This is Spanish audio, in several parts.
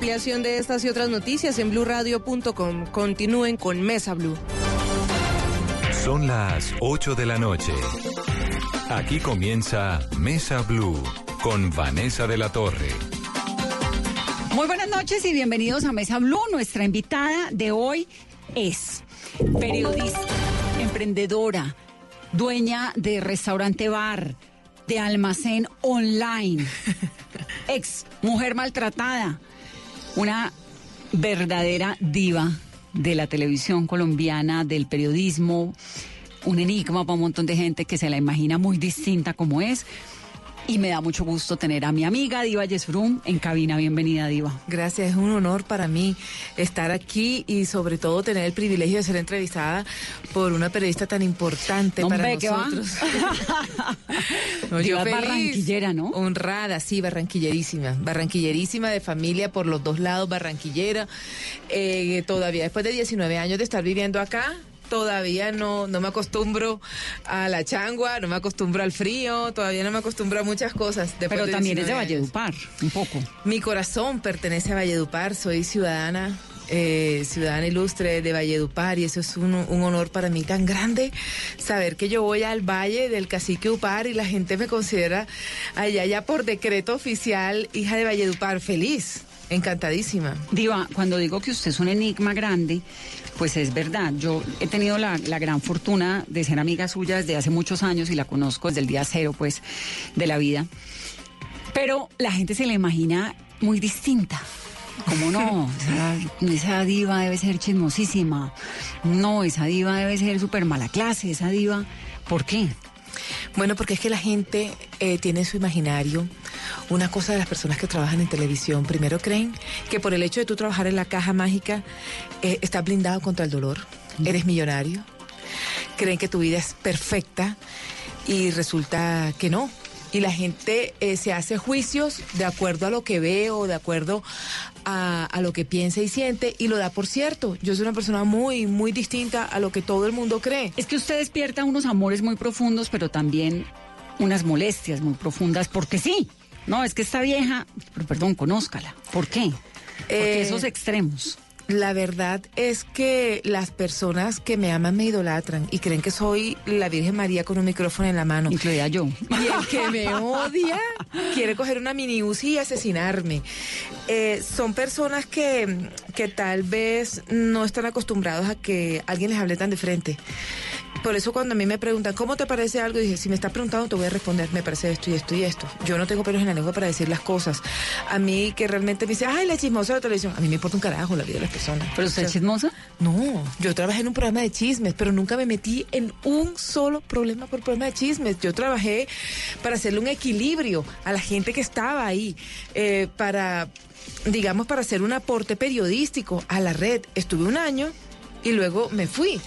Ampliación de estas y otras noticias en blurradio.com. Continúen con Mesa Blue. Son las 8 de la noche. Aquí comienza Mesa Blue con Vanessa de la Torre. Muy buenas noches y bienvenidos a Mesa Blue. Nuestra invitada de hoy es periodista, emprendedora, dueña de restaurante bar, de almacén online, ex mujer maltratada, una verdadera diva de la televisión colombiana, del periodismo, un enigma para un montón de gente que se la imagina muy distinta como es. Y me da mucho gusto tener a mi amiga Diva Yesbrum en cabina. Bienvenida, Diva. Gracias, es un honor para mí estar aquí y sobre todo tener el privilegio de ser entrevistada por una periodista tan importante para nosotros. no, yo feliz, barranquillera, ¿no? Honrada, sí, barranquillerísima. Barranquillerísima de familia por los dos lados, barranquillera. Eh, todavía después de 19 años de estar viviendo acá, todavía no, no me acostumbro a la changua, no me acostumbro al frío, todavía no me acostumbro a muchas cosas. Pero también es de Valledupar, un poco. Mi corazón pertenece a Valledupar, soy ciudadana eh, ciudadana ilustre de Valledupar y eso es un, un, honor para mí tan grande saber que yo voy al valle del cacique Upar y la gente me considera allá ya por decreto oficial hija de Valledupar feliz. Encantadísima. Diva, cuando digo que usted es un enigma grande, pues es verdad. Yo he tenido la, la, gran fortuna de ser amiga suya desde hace muchos años y la conozco desde el día cero, pues, de la vida. Pero la gente se la imagina muy distinta. ¿Cómo no? Esa, esa, diva debe ser chismosísima. No, esa diva debe ser súper mala clase. Esa diva, ¿por qué? Bueno, porque es que la gente eh, tiene en su imaginario una cosa de las personas que trabajan en televisión. Primero creen que por el hecho de tú trabajar en la caja mágica eh, estás blindado contra el dolor, eres millonario. Creen que tu vida es perfecta y resulta que no. Y la gente eh, se hace juicios de acuerdo a lo que ve o de acuerdo a, a, lo que piensa y siente y lo da por cierto. Yo soy una persona muy, muy distinta a lo que todo el mundo cree. Es que usted despierta unos amores muy profundos, pero también unas molestias muy profundas, porque sí. No, es que esta vieja, pero perdón, conózcala. ¿Por qué? Porque Eh, esos extremos. La verdad es que las personas que me aman me idolatran y creen que soy la Virgen María con un micrófono en la mano. Incluida yo. Y el que me odia quiere coger una mini Uzi y asesinarme. Eh, son personas que, que tal vez no están acostumbrados a que alguien les hable tan de frente. Por eso cuando a mí me preguntan, ¿cómo te parece algo? dije, si me estás preguntando, te voy a responder, me parece esto y esto y esto. Yo no tengo pelos en la lengua para decir las cosas. A mí que realmente me dice, ay, la chismosa de la televisión. A mí me importa un carajo la vida de las personas. ¿Pero usted O es chismosa? No, yo trabajé en un programa de chismes, pero nunca me metí en un solo problema por programa de chismes. Yo trabajé para hacerle un equilibrio a la gente que estaba ahí, eh, para, digamos, para hacer un aporte periodístico a la red. Estuve un año y luego me fui.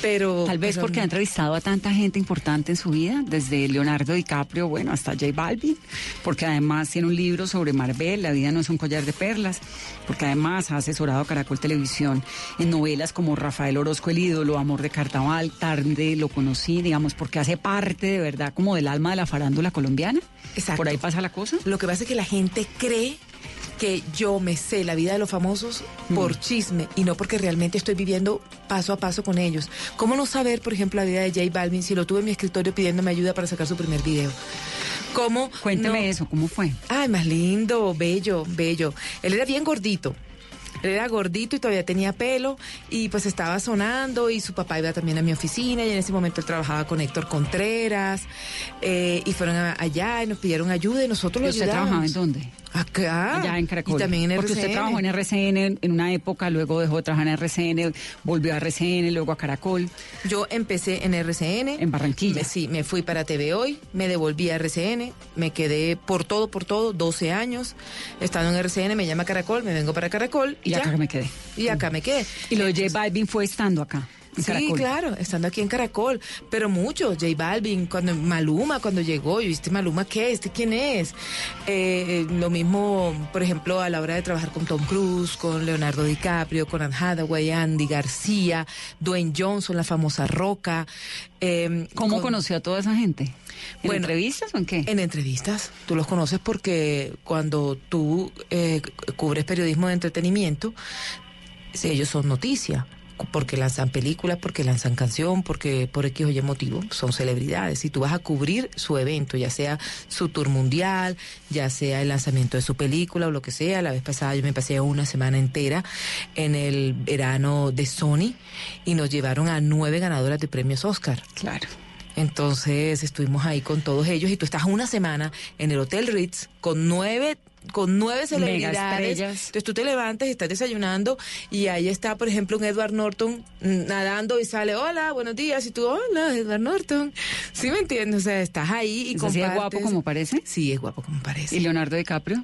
Pero Tal vez pero porque no. ha entrevistado a tanta gente importante en su vida, desde Leonardo DiCaprio, bueno, hasta J Balvin, porque además tiene un libro sobre Marvel, La vida no es un collar de perlas, porque además ha asesorado a Caracol Televisión en novelas como Rafael Orozco, El ídolo, Amor de Carnaval, tarde lo conocí, digamos, porque hace parte de verdad como del alma de la farándula colombiana. Exacto. Por ahí pasa la cosa. Lo que pasa es que la gente cree que yo me sé la vida de los famosos por chisme y no porque realmente estoy viviendo paso a paso con ellos. ¿Cómo no saber, por ejemplo, la vida de J Balvin si lo tuve en mi escritorio pidiéndome ayuda para sacar su primer video? ¿Cómo? Cuénteme no- eso, ¿cómo fue? Ay, más lindo, bello, bello. Él era bien gordito. Él era gordito y todavía tenía pelo y pues estaba sonando y su papá iba también a mi oficina y en ese momento él trabajaba con Héctor Contreras eh, y fueron a- allá y nos pidieron ayuda y nosotros ¿Y lo usted ayudamos. trabajaba en dónde? Acá. Allá en Caracol. Y también en Porque usted RCN. trabajó en RCN en una época, luego dejó de trabajar en RCN, volvió a RCN, luego a Caracol. Yo empecé en RCN. En Barranquilla. Me- sí, me fui para TV Hoy, me devolví a RCN, me quedé por todo, por todo, 12 años. Estando en RCN, me llama Caracol, me vengo para Caracol y, Y ya. acá me quedé. Y acá me quedé. Y lo de J Balvin fue estando acá, Sí, Caracol. claro, estando aquí en Caracol, pero mucho, J Balvin, cuando Maluma, cuando llegó, yo ¿este Maluma qué? ¿Este quién es? Eh, eh, lo mismo, por ejemplo, a la hora de trabajar con Tom Cruise, con Leonardo DiCaprio, con Anne Hathaway, Andy García, Dwayne Johnson, la famosa Roca. eh, ¿Cómo con- conoció a toda esa gente? ¿En Bueno, entrevistas o en qué? En entrevistas. Tú los conoces porque cuando tú eh, cu- cubres periodismo de entretenimiento, ellos son noticia. Porque lanzan películas, porque lanzan canción, porque por X o Y motivo son celebridades. Y tú vas a cubrir su evento, ya sea su tour mundial, ya sea el lanzamiento de su película o lo que sea. La vez pasada yo me pasé una semana entera en el verano de Sony y nos llevaron a nueve ganadoras de premios Oscar. Claro. Entonces estuvimos ahí con todos ellos y tú estás una semana en el Hotel Ritz con nueve con nueve celebridades. Entonces tú te levantas y estás desayunando y ahí está, por ejemplo, un Edward Norton nadando y sale, hola, buenos días. Y tú, hola, Edward Norton. ¿Sí me entiendes? O sea, estás ahí y ¿Es así de compartes. guapo como parece? Sí, es guapo como parece. ¿Y Leonardo DiCaprio?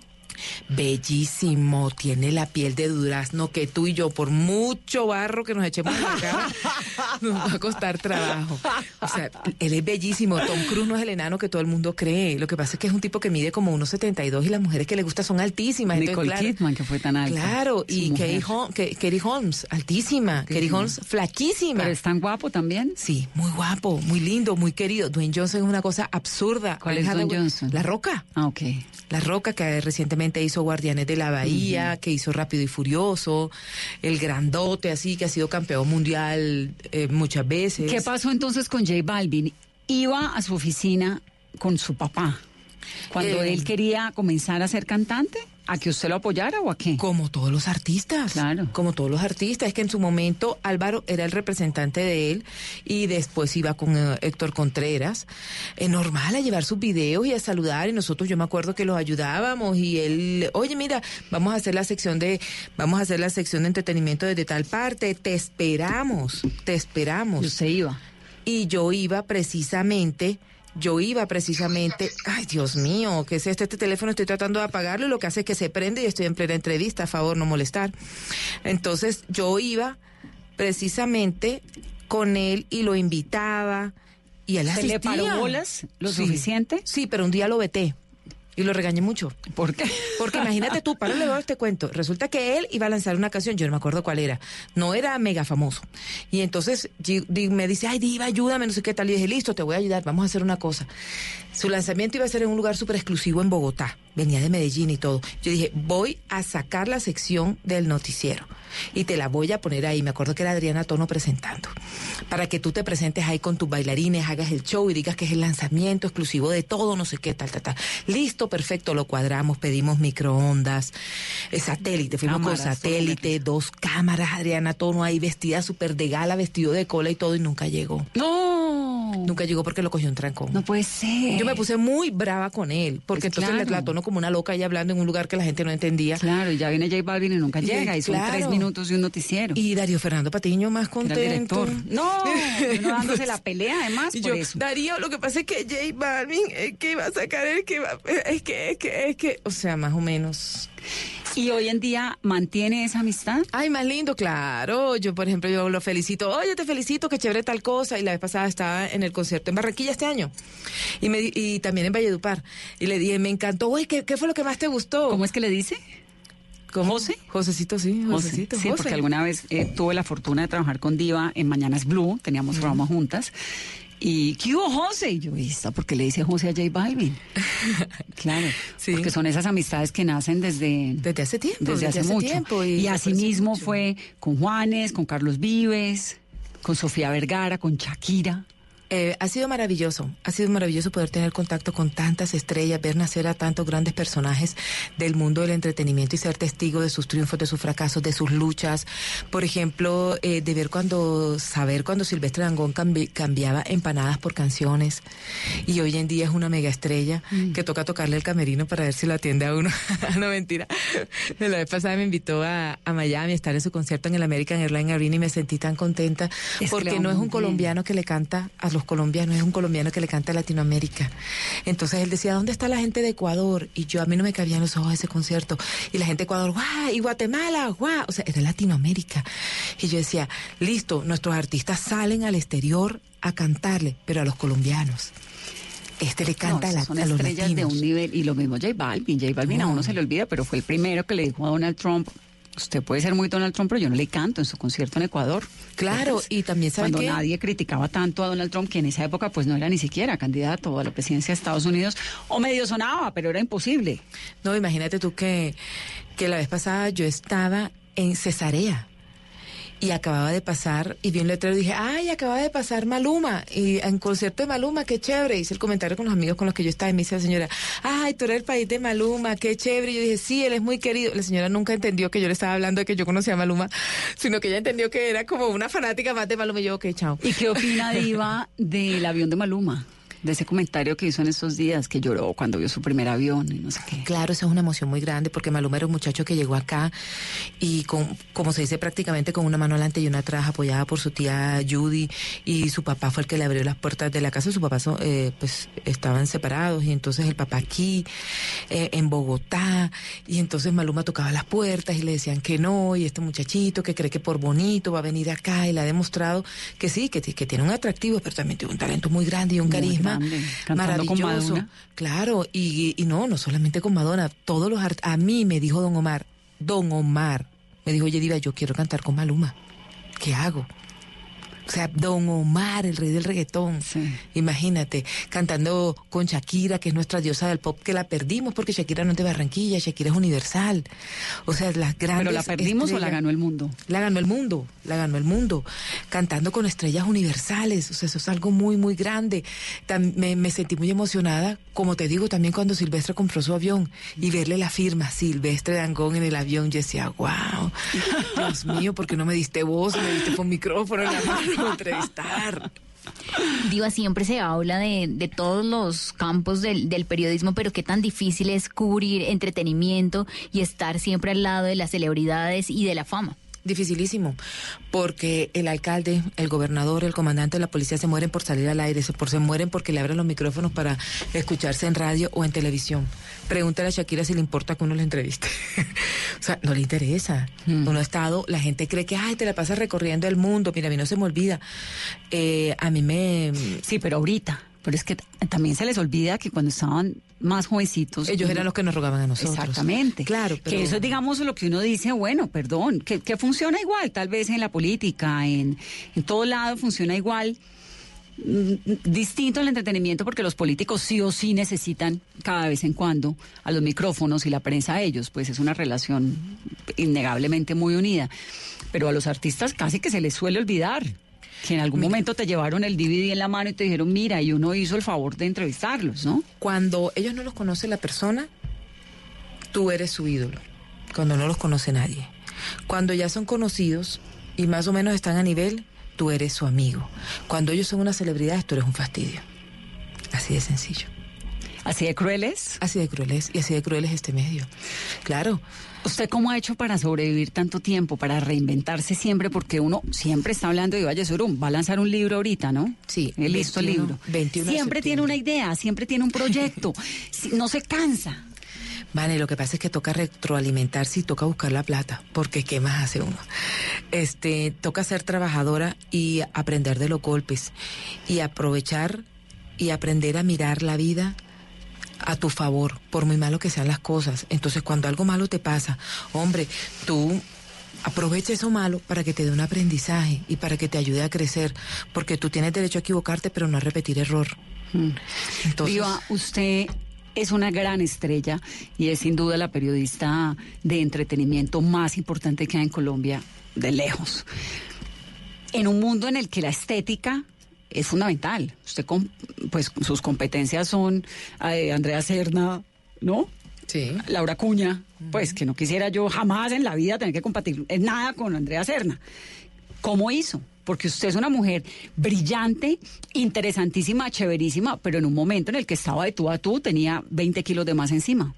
Bellísimo, tiene la piel de durazno que tú y yo, por mucho barro que nos echemos en la cara, nos va a costar trabajo. O sea, él es bellísimo. Tom Cruise no es el enano que todo el mundo cree. Lo que pasa es que es un tipo que mide como 1,72 y las mujeres que le gustan son altísimas. Entonces, Nicole claro, Kidman, que fue tan alta. Claro, y. Katie Holmes, Katie Holmes, altísima. Katie Holmes, flaquísima. Pero es tan guapo también. Sí, muy guapo, muy lindo, muy querido. Dwayne Johnson es una cosa absurda. ¿Cuál es Dwayne Johnson? La Roca. Ah, ok. La Roca, que recientemente hizo Guardianes de la Bahía, que hizo Rápido y Furioso, el grandote, así, que ha sido campeón mundial eh, muchas veces. ¿Qué pasó entonces con J Balvin? Iba a su oficina con su papá. Cuando Eh, él quería comenzar a ser cantante, ¿a que usted lo apoyara o a qué? Como todos los artistas. Claro. Como todos los artistas. Es que en su momento Álvaro era el representante de él y después iba con eh, Héctor Contreras. Es normal a llevar sus videos y a saludar y nosotros yo me acuerdo que los ayudábamos y él, oye mira, vamos a hacer la sección de, vamos a hacer la sección de entretenimiento desde tal parte, te esperamos, te esperamos. Y usted iba. Y yo iba precisamente, yo iba precisamente, ay Dios mío, ¿qué es esto? Este teléfono estoy tratando de apagarlo y lo que hace es que se prende y estoy en plena entrevista, a favor, no molestar. Entonces yo iba precisamente con él y lo invitaba y él ¿Se le asistía. paró bolas lo Sí. suficiente? Sí, pero un día lo veté y lo regañé mucho. ¿Por qué? Porque imagínate tú, para luego te cuento. Resulta que él iba a lanzar una canción, yo no me acuerdo cuál era. No era mega famoso. Y entonces me dice, ay, Diva, ayúdame, no sé qué tal. Y dije, listo, te voy a ayudar, vamos a hacer una cosa. Su lanzamiento iba a ser en un lugar súper exclusivo en Bogotá. Venía de Medellín y todo. Yo dije, voy a sacar la sección del noticiero. Y te la voy a poner ahí. Me acuerdo que era Adriana Tono presentando. Para que tú te presentes ahí con tus bailarines, hagas el show y digas que es el lanzamiento exclusivo de todo, no sé qué, tal, tal, tal. Listo, perfecto, lo cuadramos, pedimos microondas, eh, satélite, fuimos con satélite, dos cámaras, Adriana Tono ahí vestida súper de gala, vestido de cola y todo, y nunca llegó. No. Nunca llegó porque lo cogió un trancón. No puede ser. Yo me puse muy brava con él, porque Pues entonces claro. la tono como una loca ahí hablando en un lugar que la gente no entendía. Claro, y ya viene J Balvin y nunca llega. Y son claro. tres minutos de un noticiero. Y Darío Fernando Patiño más Era el contento. director. No, y uno dándose la pelea además Y por yo, eso. Darío, lo que pasa es que J Balvin es que va a sacar el que va, es que, es que, es que, o sea, más o menos. Y hoy en día mantiene esa amistad. Ay, más lindo, claro. Yo, por ejemplo, yo lo felicito. Oye, te felicito, que chévere tal cosa. Y la vez pasada estaba en el concierto en Barranquilla este año. Y, me, y también en Valledupar. Y le dije, me encantó. Oye, ¿qué, qué fue lo que más te gustó? ¿Cómo es que le dice? ¿Cómo? José? Josecito, sí. Josecito, Sí, José. porque alguna vez eh, tuve la fortuna de trabajar con Diva en Mañanas Blue, teníamos programa juntas. Y, ¿qué hubo, José? Y yo, ¿vista? ¿Por qué le dice José a J Balvin? claro, Sí. porque son esas amistades que nacen desde, Desde hace tiempo. desde hace, mucho. tiempo. y Y, así mismo mucho. fue con Juanes, con Carlos Vives, con Sofía Vergara, con Shakira. Eh, ha sido maravilloso, ha sido maravilloso poder tener contacto con tantas estrellas, ver nacer a tantos grandes personajes del mundo del entretenimiento y ser testigo de sus triunfos, de sus fracasos, de sus luchas. Por ejemplo, eh, de ver cuando, saber cuando Silvestre Dangón cambiaba empanadas por canciones y hoy en día es una mega estrella mm. que toca tocarle el camerino para ver si lo atiende a uno. no, mentira. La vez pasada me invitó a, Miami a estar en su concierto en el American Airlines Arena y me sentí tan contenta porque no es un colombiano que le canta a los colombianos, es un colombiano que le canta a Latinoamérica. Entonces él decía, ¿dónde está la gente de Ecuador? Y yo, a mí no me cabían los ojos ese concierto. Y la gente de Ecuador, ¡guau! Y Guatemala, ¡guau! O sea, era Latinoamérica. Y yo decía, listo, nuestros artistas salen al exterior a cantarle, pero a los colombianos. Este le canta a, la, son estrellas de un nivel, y lo mismo J Balvin. J Balvin a uno se le olvida, pero fue el primero que le dijo a Donald Trump, usted puede ser muy Donald Trump, pero yo no le canto en su concierto en Ecuador. Claro, y también sabe Cuando nadie criticaba tanto a Donald Trump, que en esa época pues no era ni siquiera candidato a la presidencia de Estados Unidos, o medio sonaba, pero era imposible. No, imagínate tú que, que la vez pasada yo estaba en Cesarea y acababa de pasar y vi un letrero y dije, ay, acaba de pasar Maluma y en concierto de Maluma, qué chévere. Hice el comentario con los amigos con los que yo estaba y me dice la señora, ay, tú eres el país de Maluma, qué chévere. Y yo dije, sí, él es muy querido. La señora nunca entendió que yo le estaba hablando de que yo conocía a Maluma, sino que ella entendió que era como una fanática más de Maluma y yo, ok, chao. ¿Y qué opina Diva del avión de Maluma? De ese comentario que hizo en esos días, que lloró cuando vio su primer avión y no sé qué. Claro, esa es una emoción muy grande porque Maluma era un muchacho que llegó acá y con, como se dice, prácticamente con una mano adelante y una atrás, apoyada por su tía Judy y su papá fue el que le abrió las puertas de la casa. Su papá eh, pues estaban separados y entonces el papá aquí eh, en Bogotá y entonces Maluma tocaba las puertas y le decían que no y este muchachito que cree que por bonito va a venir acá y le ha demostrado que sí, que, que tiene un atractivo, pero también tiene un talento muy grande y un carisma maravilloso. Claro, y, y, no, no solamente con Madonna, todos los a mí me dijo Don Omar, Don Omar, me dijo, oye Diva, yo quiero cantar con Maluma. ¿Qué hago? O sea, Don Omar, el rey del reggaetón. Imagínate, cantando con Shakira, que es nuestra diosa del pop, que la perdimos porque Shakira no es de Barranquilla, Shakira es universal. O sea, las grandes. ¿Pero la perdimos o la ganó el mundo? La ganó el mundo, la ganó el mundo. Cantando con estrellas universales. O sea, eso es algo muy, muy grande. me, me sentí muy emocionada, como te digo, también cuando Silvestre compró su avión y verle la firma Silvestre Dangón en el avión. Yo decía, wow, Dios mío, ¿por qué no me diste voz? Me diste con micrófono en la mano entrevistar. Diva, siempre se habla de, todos los campos del, del, periodismo, pero qué tan difícil es cubrir entretenimiento y estar siempre al lado de las celebridades y de la fama. Dificilísimo, porque el alcalde, el gobernador, el comandante de la policía se mueren por salir al aire, se, por, se mueren porque le abren los micrófonos para escucharse en radio o en televisión. Pregúntale a Shakira si le importa que uno le entreviste. o sea, no le interesa. Mm. Uno ha estado, la gente cree que, ay, te la pasas recorriendo el mundo. Mira, a mí no se me olvida. Eh, a mí me... Sí, pero ahorita. Pero es que también se les olvida que cuando estaban más jovencitos. Ellos eran los que nos rogaban a nosotros. Exactamente. Claro. Que eso es, digamos, lo que uno dice, bueno, perdón, que, funciona igual, tal vez en la política, en, en todo lado funciona igual. Mm, distinto al entretenimiento porque los políticos sí o sí necesitan cada vez en cuando a los micrófonos y la prensa a ellos, pues es una relación innegablemente muy unida. Pero a los artistas casi que se les suele olvidar que en algún momento te llevaron el DVD en la mano y te dijeron, mira, y uno hizo el favor de entrevistarlos, ¿no? Cuando ellos no los conoce la persona, tú eres su ídolo. Cuando no los conoce nadie. Cuando ya son conocidos y más o menos están a nivel, tú eres su amigo. Cuando ellos son una celebridad, tú eres un fastidio. Así de sencillo. ¿Así de crueles? Así de crueles y así de crueles este medio. Claro. ¿Usted cómo ha hecho para sobrevivir tanto tiempo, para reinventarse siempre? Porque uno siempre está hablando de Valle Surum, va a lanzar un libro ahorita, ¿no? Sí. listo el libro. 21 siempre tiene una idea, siempre tiene un proyecto, no se cansa. Vale, lo que pasa es que toca retroalimentarse y toca buscar la plata, porque ¿qué más hace uno? Este, toca ser trabajadora y aprender de los golpes y aprovechar y aprender a mirar la vida a tu favor, por muy malo que sean las cosas. Entonces, cuando algo malo te pasa, hombre, tú aprovecha eso malo para que te dé un aprendizaje y para que te ayude a crecer, porque tú tienes derecho a equivocarte, pero no a repetir error. Hmm. Entonces, Viva, usted es una gran estrella y es sin duda la periodista de entretenimiento más importante que hay en Colombia, de lejos. En un mundo en el que la estética es fundamental. Usted, con, pues sus competencias son eh, Andrea Serna, ¿no? Sí. Laura Cuña, pues que no quisiera yo jamás en la vida tener que compartir en nada con Andrea Serna. ¿Cómo hizo? Porque usted es una mujer brillante, interesantísima, chéverísima, pero en un momento en el que estaba de tú a tú tenía 20 kilos de más encima.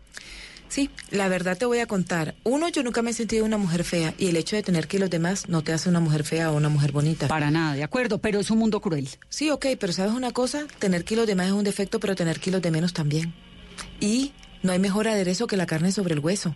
Sí, la verdad te voy a contar. Uno, yo nunca me he sentido una mujer fea y el hecho de tener kilos de más no te hace una mujer fea o una mujer bonita. Para nada, de acuerdo, pero es un mundo cruel. Sí, ok, pero ¿sabes una cosa? Tener kilos de más es un defecto, pero tener kilos de menos también. Y no hay mejor aderezo que la carne sobre el hueso.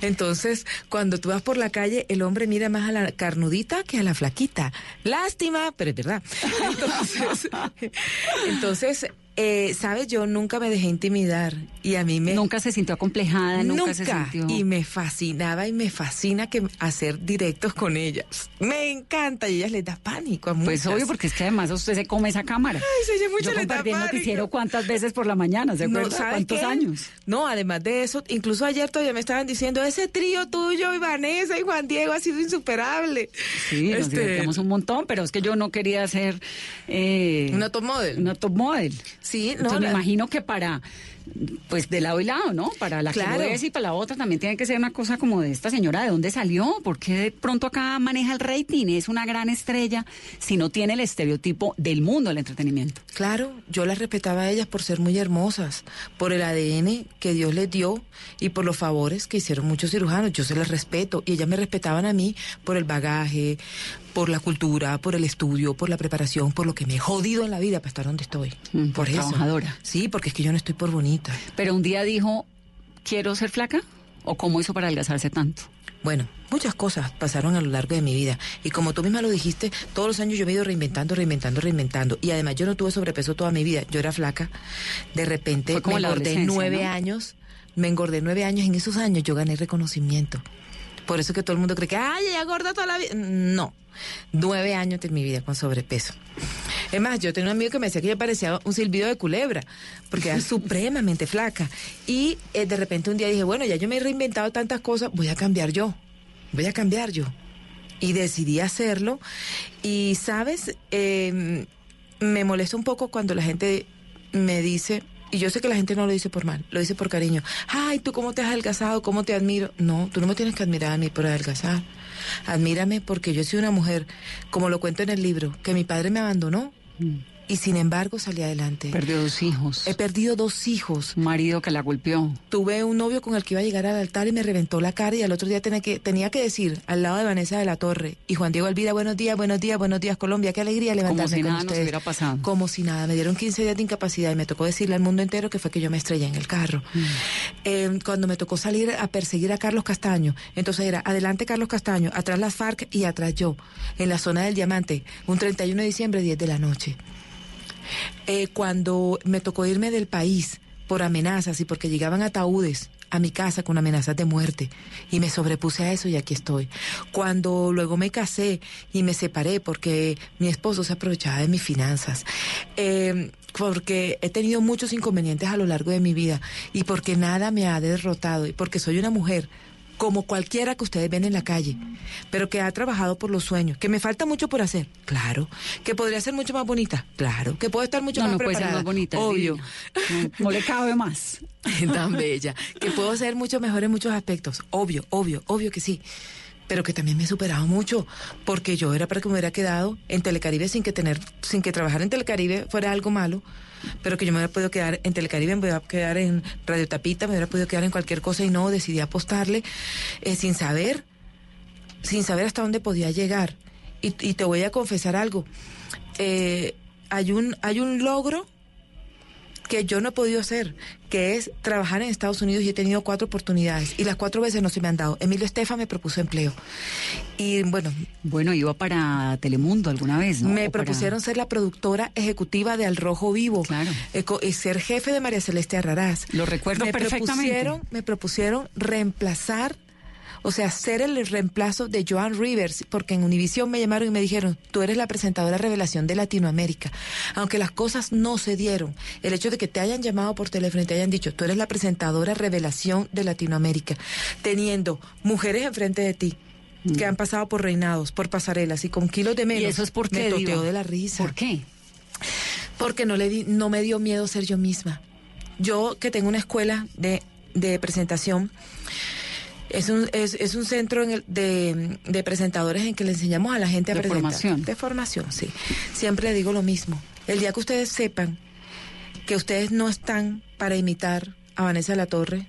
Entonces, cuando tú vas por la calle, el hombre mira más a la carnudita que a la flaquita. Lástima, pero es verdad. Entonces, entonces eh, sabes, yo nunca me dejé intimidar y a mí me... Nunca se sintió acomplejada, nunca, se sintió... Y me fascinaba y me fascina que hacer directos con ellas. Me encanta y ellas les da pánico a muchas. Pues obvio, porque es que además usted se come esa cámara. Ay, se oye mucho Yo compartí el noticiero cuántas veces por la mañana, ¿se No, acuerda? ¿sabe ¿Cuántos qué? años? No, además de eso, incluso ayer todavía me estaban diciendo, ese trío tuyo y Vanessa y Juan Diego ha sido insuperable. Sí, nos Este, divertíamos un montón, pero es que yo no quería ser... Eh, Una top model. Una top model. Sí, no, Entonces me imagino que para, pues de lado y lado, ¿no? Para la Claro. que lo es y para la otra también tiene que ser una cosa como de esta señora, ¿de dónde salió? ¿Por qué de pronto acá maneja el rating? Es una gran estrella si no tiene el estereotipo del mundo del entretenimiento. Claro, yo las respetaba a ellas por ser muy hermosas, por el ADN que Dios les dio y por los favores que hicieron muchos cirujanos. Yo se las respeto y ellas me respetaban a mí por el bagaje, por la cultura, por el estudio, por la preparación, por lo que me he jodido en la vida para estar donde estoy. Mm, por eso. trabajadora. Sí, porque es que yo no estoy por bonita. Pero un día dijo, ¿quiero ser flaca? ¿O cómo hizo para adelgazarse tanto? Bueno, muchas cosas pasaron a lo largo de mi vida. Y como tú misma lo dijiste, todos los años yo me he ido reinventando, reinventando, reinventando. Y además yo no tuve sobrepeso toda mi vida. Yo era flaca. De repente como me engordé nueve ¿no? años. Me engordé nueve años. En esos años yo gané reconocimiento. Por eso que todo el mundo cree que, ay, ella gorda toda la vida. No. Nueve años de mi vida con sobrepeso. Es más, yo tenía un amigo que me decía que yo parecía un silbido de culebra, porque era supremamente flaca. Y eh, de repente un día dije, bueno, ya yo me he reinventado tantas cosas, voy a cambiar yo. Voy a cambiar yo. Y decidí hacerlo. Y, ¿sabes? Eh, me molesta un poco cuando la gente me dice, y yo sé que la gente no lo dice por mal, lo dice por cariño. Ay, ¿tú cómo te has adelgazado? ¿Cómo te admiro? No, tú no me tienes que admirar a mí por adelgazar. Admírame porque yo soy una mujer, como lo cuento en el libro, que mi padre me abandonó y sin embargo salí adelante. Perdió dos hijos. He perdido dos hijos. Un marido que la golpeó. Tuve un novio con el que iba a llegar al altar y me reventó la cara y al otro día tenía que, tenía que decir al lado de Vanessa de la Torre y Juan Diego Elvira, buenos días, buenos días, buenos días Colombia, qué alegría levantarme si con nada nos ustedes. hubiera pasado. Como si nada, me dieron 15 días de incapacidad y me tocó decirle al mundo entero que fue que yo me estrellé en el carro. Mm. Eh, cuando me tocó salir a perseguir a Carlos Castaño, entonces era adelante Carlos Castaño, atrás las FARC y atrás yo, en la zona del Diamante, un 31 de diciembre, 10 de la noche eh, cuando me tocó irme del país por amenazas y porque llegaban ataúdes a mi casa con amenazas de muerte y me sobrepuse a eso y aquí estoy. Cuando luego me casé y me separé porque mi esposo se aprovechaba de mis finanzas, eh, porque he tenido muchos inconvenientes a lo largo de mi vida y porque nada me ha derrotado y porque soy una mujer como cualquiera que ustedes ven en la calle, pero que ha trabajado por los sueños, que me falta mucho por hacer, claro, que podría ser mucho más bonita, claro, que puedo estar mucho No, más no puede ser preparada, más bonita. es obvio. No, no le cabe más. tan bella, que puedo ser mucho mejor en muchos aspectos, obvio, obvio, obvio que sí. Pero que también me he superado mucho, porque yo era para que me hubiera quedado en Telecaribe sin que tener, sin que trabajar en Telecaribe fuera algo malo, pero que yo me hubiera podido quedar en Telecaribe, me hubiera quedar en Radio Tapita, me hubiera podido quedar en cualquier cosa y no, decidí apostarle eh, sin saber, sin saber hasta dónde podía llegar. Y, y te voy a confesar algo, eh, hay un, hay un logro que yo no he podido hacer, que es trabajar en Estados Unidos y he tenido cuatro oportunidades y las cuatro veces no se me han dado. Emilio Estefan me propuso empleo y bueno, Bueno, iba para Telemundo alguna vez, ¿no? me para- propusieron ser la productora ejecutiva de Al Rojo Vivo, Claro. eh, ser jefe de María Celeste Arrarás. Lo recuerdo me perfectamente. Propusieron, me propusieron reemplazar o sea, ser el reemplazo de Joan Rivers, porque en Univisión me llamaron y me dijeron, tú eres la presentadora revelación de Latinoamérica. Aunque las cosas no se dieron, el hecho de que te hayan llamado por teléfono y te hayan dicho, tú eres la presentadora revelación de Latinoamérica, teniendo mujeres enfrente de ti que han pasado por reinados, por pasarelas y con kilos de menos. ¿Y eso es por me Diva? de la risa. ¿Por qué? Porque no, le di, no me dio miedo ser yo misma. Yo que tengo una escuela de, de presentación, es un, es, es un centro en el- de, de presentadores en que le enseñamos a la gente a De presentar. formación. De formación, sí. Siempre le digo lo mismo. El día que ustedes sepan que ustedes no están para imitar a Vanessa de la Torre,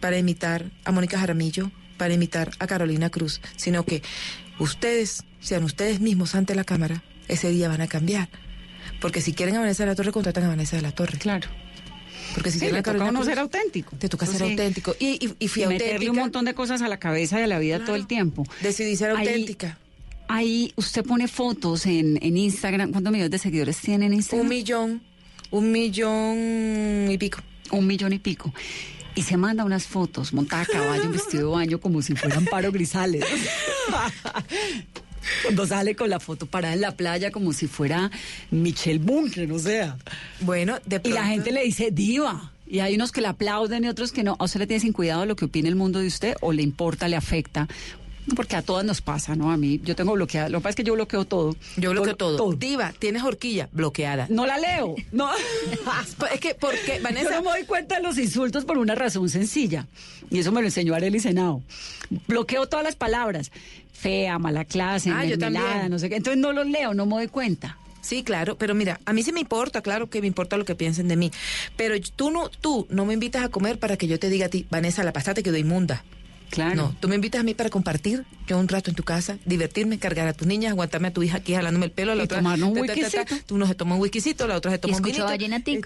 para imitar a Mónica Jaramillo, para imitar a Carolina Cruz, sino que ustedes sean ustedes mismos ante la cámara, ese día van a cambiar. Porque si quieren a Vanessa de la Torre, contratan a Vanessa de la Torre. Claro. Porque si Sí, a toca uno ser auténtico. Te toca Eso ser sí. auténtico. Y, y, y fui Y auténtica. meterle un montón de cosas a la cabeza y a la vida todo el tiempo. Decidí ser Ahí- auténtica. Ahí usted pone fotos en, en Instagram. ¿Cuántos millones de seguidores tiene en Instagram? Un millón, un millón y pico. un millón y pico. Y se manda unas fotos, montada a caballo, en vestido de baño, como si fueran Paro Grisales. Cuando sale con la foto parada en la playa, como si fuera Michelle Bunker, o sea. Bueno, de Y pronto... la gente le dice diva. Y hay unos que le aplauden y otros que no. ¿A usted le tiene sin cuidado lo que opine el mundo de usted? ¿O le importa, le afecta? Porque a todas nos pasa, ¿no? A mí, yo tengo bloqueado. Lo que pasa es que yo bloqueo todo. Yo bloqueo Todo- todo. Diva, tienes horquilla bloqueada. No la leo. No. Es que, porque, Yo Vanessa, no me doy cuenta de los insultos por una razón sencilla. Y eso me lo enseñó Arely Senao. Bloqueo todas las palabras. Fea, mala clase, Ah, yo también. no sé qué. Entonces no los leo, no me doy cuenta. Sí, claro, pero mira, a mí sí me importa, claro que me importa lo que piensen de mí. Pero tú no, tú no me invitas a comer para que yo te diga a ti, Vanessa, la pasta te quedó inmunda. Claro. No, tú me invitas a mí para compartir yo un rato en tu casa, divertirme, cargar a tus niñas, aguantarme a tu hija aquí jalándome el pelo, la Y otra tomarnos un ta, ta, ta. Uno se toma un whiskycito, la otra se toma un escucho vinito.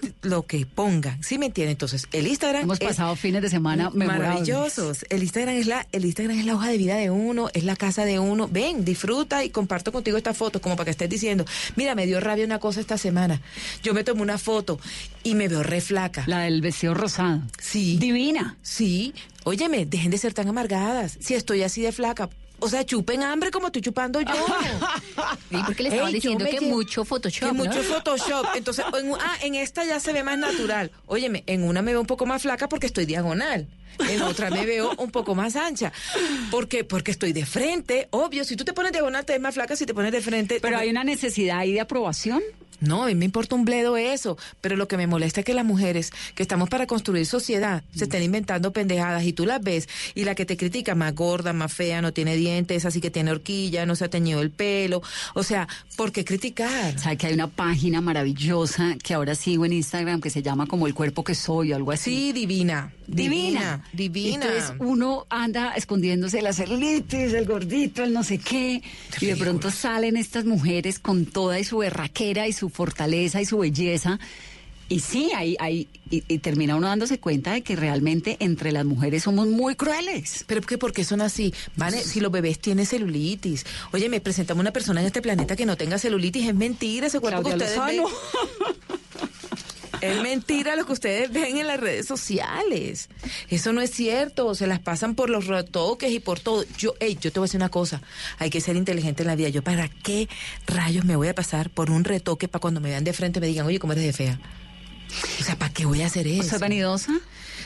eh, Lo que pongan, ¿sí me entiendes? Entonces, el Instagram Hemos es pasado fines de semana maravillosos. El Instagram es la el Instagram es la hoja de vida de uno, es la casa de uno. Ven, disfruta y comparto contigo esta foto como para que estés diciendo, mira, me dio rabia una cosa esta semana. Yo me tomé una foto y me veo re flaca. La del vestido rosado. Sí. Divina. Sí, óyeme, dejen de ser tan amargadas. Si estoy así de flaca, o sea, chupen hambre como estoy chupando yo. Sí, porque le estaban Ey, diciendo que lle- mucho Photoshop, Que ¿no? mucho Photoshop. Entonces, en, un- ah, en esta ya se ve más natural. Óyeme, en una me veo un poco más flaca porque estoy diagonal. En otra me veo un poco más ancha. porque Porque estoy de frente. Obvio, si tú te pones diagonal te ves más flaca, si te pones de frente... Pero hay una necesidad ahí de aprobación. No, a mí me importa un bledo eso, pero lo que me molesta es que las mujeres que estamos para construir sociedad se estén inventando pendejadas y tú las ves y la que te critica más gorda, más fea, no tiene dientes, así que tiene horquilla, no se ha teñido el pelo, o sea, ¿por qué criticar? Sabe que hay una página maravillosa que ahora sigo en Instagram que se llama como El cuerpo que soy o algo así. Sí, divina, divina, divina. Entonces uno anda escondiéndose la celulitis, el gordito, el no sé qué. Y de pronto salen estas mujeres con toda y su berraquera y su fortaleza y su belleza. Y sí, ahí, ahí, y, y termina uno dándose cuenta de que realmente entre las mujeres somos muy crueles. Pero que ¿por qué son así? Vale, si los bebés tienen celulitis. Oye, me presentamos una persona en este planeta que no tenga celulitis. Es mentira ese cuerpo Claudia que ustedes. Es mentira lo que ustedes ven en las redes sociales. Eso no es cierto. Se las pasan por los retoques y por todo. Yo, ey, yo te voy a decir una cosa. Hay que ser inteligente en la vida. Yo, ¿para qué rayos me voy a pasar por un retoque para cuando me vean de frente me digan, oye, ¿cómo eres de fea? O sea, ¿para qué voy a hacer eso? ¿Usted es vanidosa?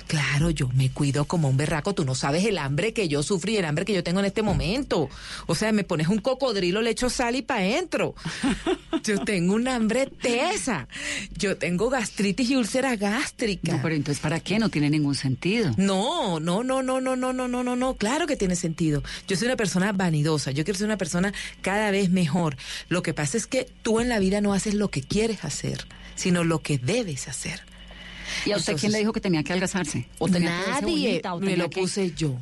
Claro, yo me cuido como un berraco. Tú no sabes el hambre que yo sufrí, el hambre que yo tengo en este momento. O sea, me pones un cocodrilo, le echo sal y pa' adentro. Yo tengo un hambre tesa. Yo tengo gastritis y úlcera gástrica. No, pero entonces ¿para qué? No tiene ningún sentido. No, no, no, no, no, no, no, no, no, no, claro que tiene sentido. Yo soy una persona vanidosa, yo quiero ser una persona cada vez mejor. Lo que pasa es que tú en la vida no haces lo que quieres hacer, sino lo que debes hacer. ¿Y a usted Entonces- quién le dijo que tenía que algazarse? ¿O tenía que verse Nadie bonita, o me lo que- puse yo.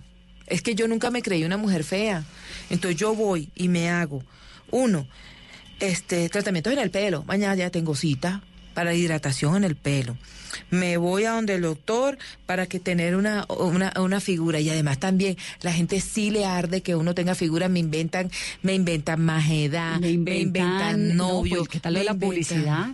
Es que yo nunca me creí una mujer fea. Entonces yo voy y me hago, uno, este, tratamientos en el pelo. Mañana ya tengo cita para hidratación en el pelo. Me voy a donde el doctor para que tener una, una, una figura. Y además también la gente sí le arde que uno tenga figura. Me inventan, me inventan más edad, Me inventan, no, novio. pues, ¿qué tal lo de me la inventan publicidad?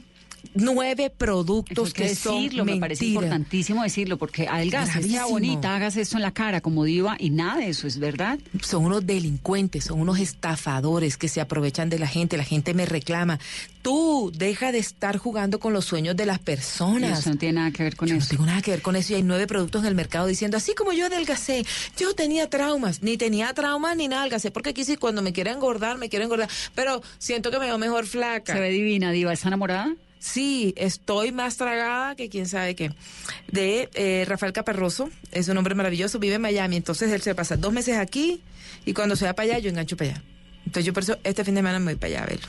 Nueve Eso productos que que son decirlo, me parece mentira. importantísimo decirlo, porque adelgaza, sea bonita, hagas esto en la cara como diva y nada de eso es verdad. son unos delincuentes, son unos estafadores que se aprovechan de la gente, la gente me reclama. Tú deja de estar jugando con los sueños de las personas. eso no tiene nada que ver con Yo no eso. tengo nada que ver con eso y hay nueve productos en el mercado diciendo, así como yo adelgacé, yo tenía traumas, ni tenía traumas ni nada, adelgacé porque aquí sí cuando me quiero engordar, me quiero engordar, pero siento que me veo mejor flaca. Se ve divina, diva, ¿está enamorada? Sí, estoy más tragada que quién sabe qué. De eh, Rafael Caparroso, es un hombre maravilloso, vive en Miami, entonces él se pasa dos meses aquí y cuando se va para allá yo engancho para allá. Entonces yo por eso este fin de semana me voy para allá a verlo.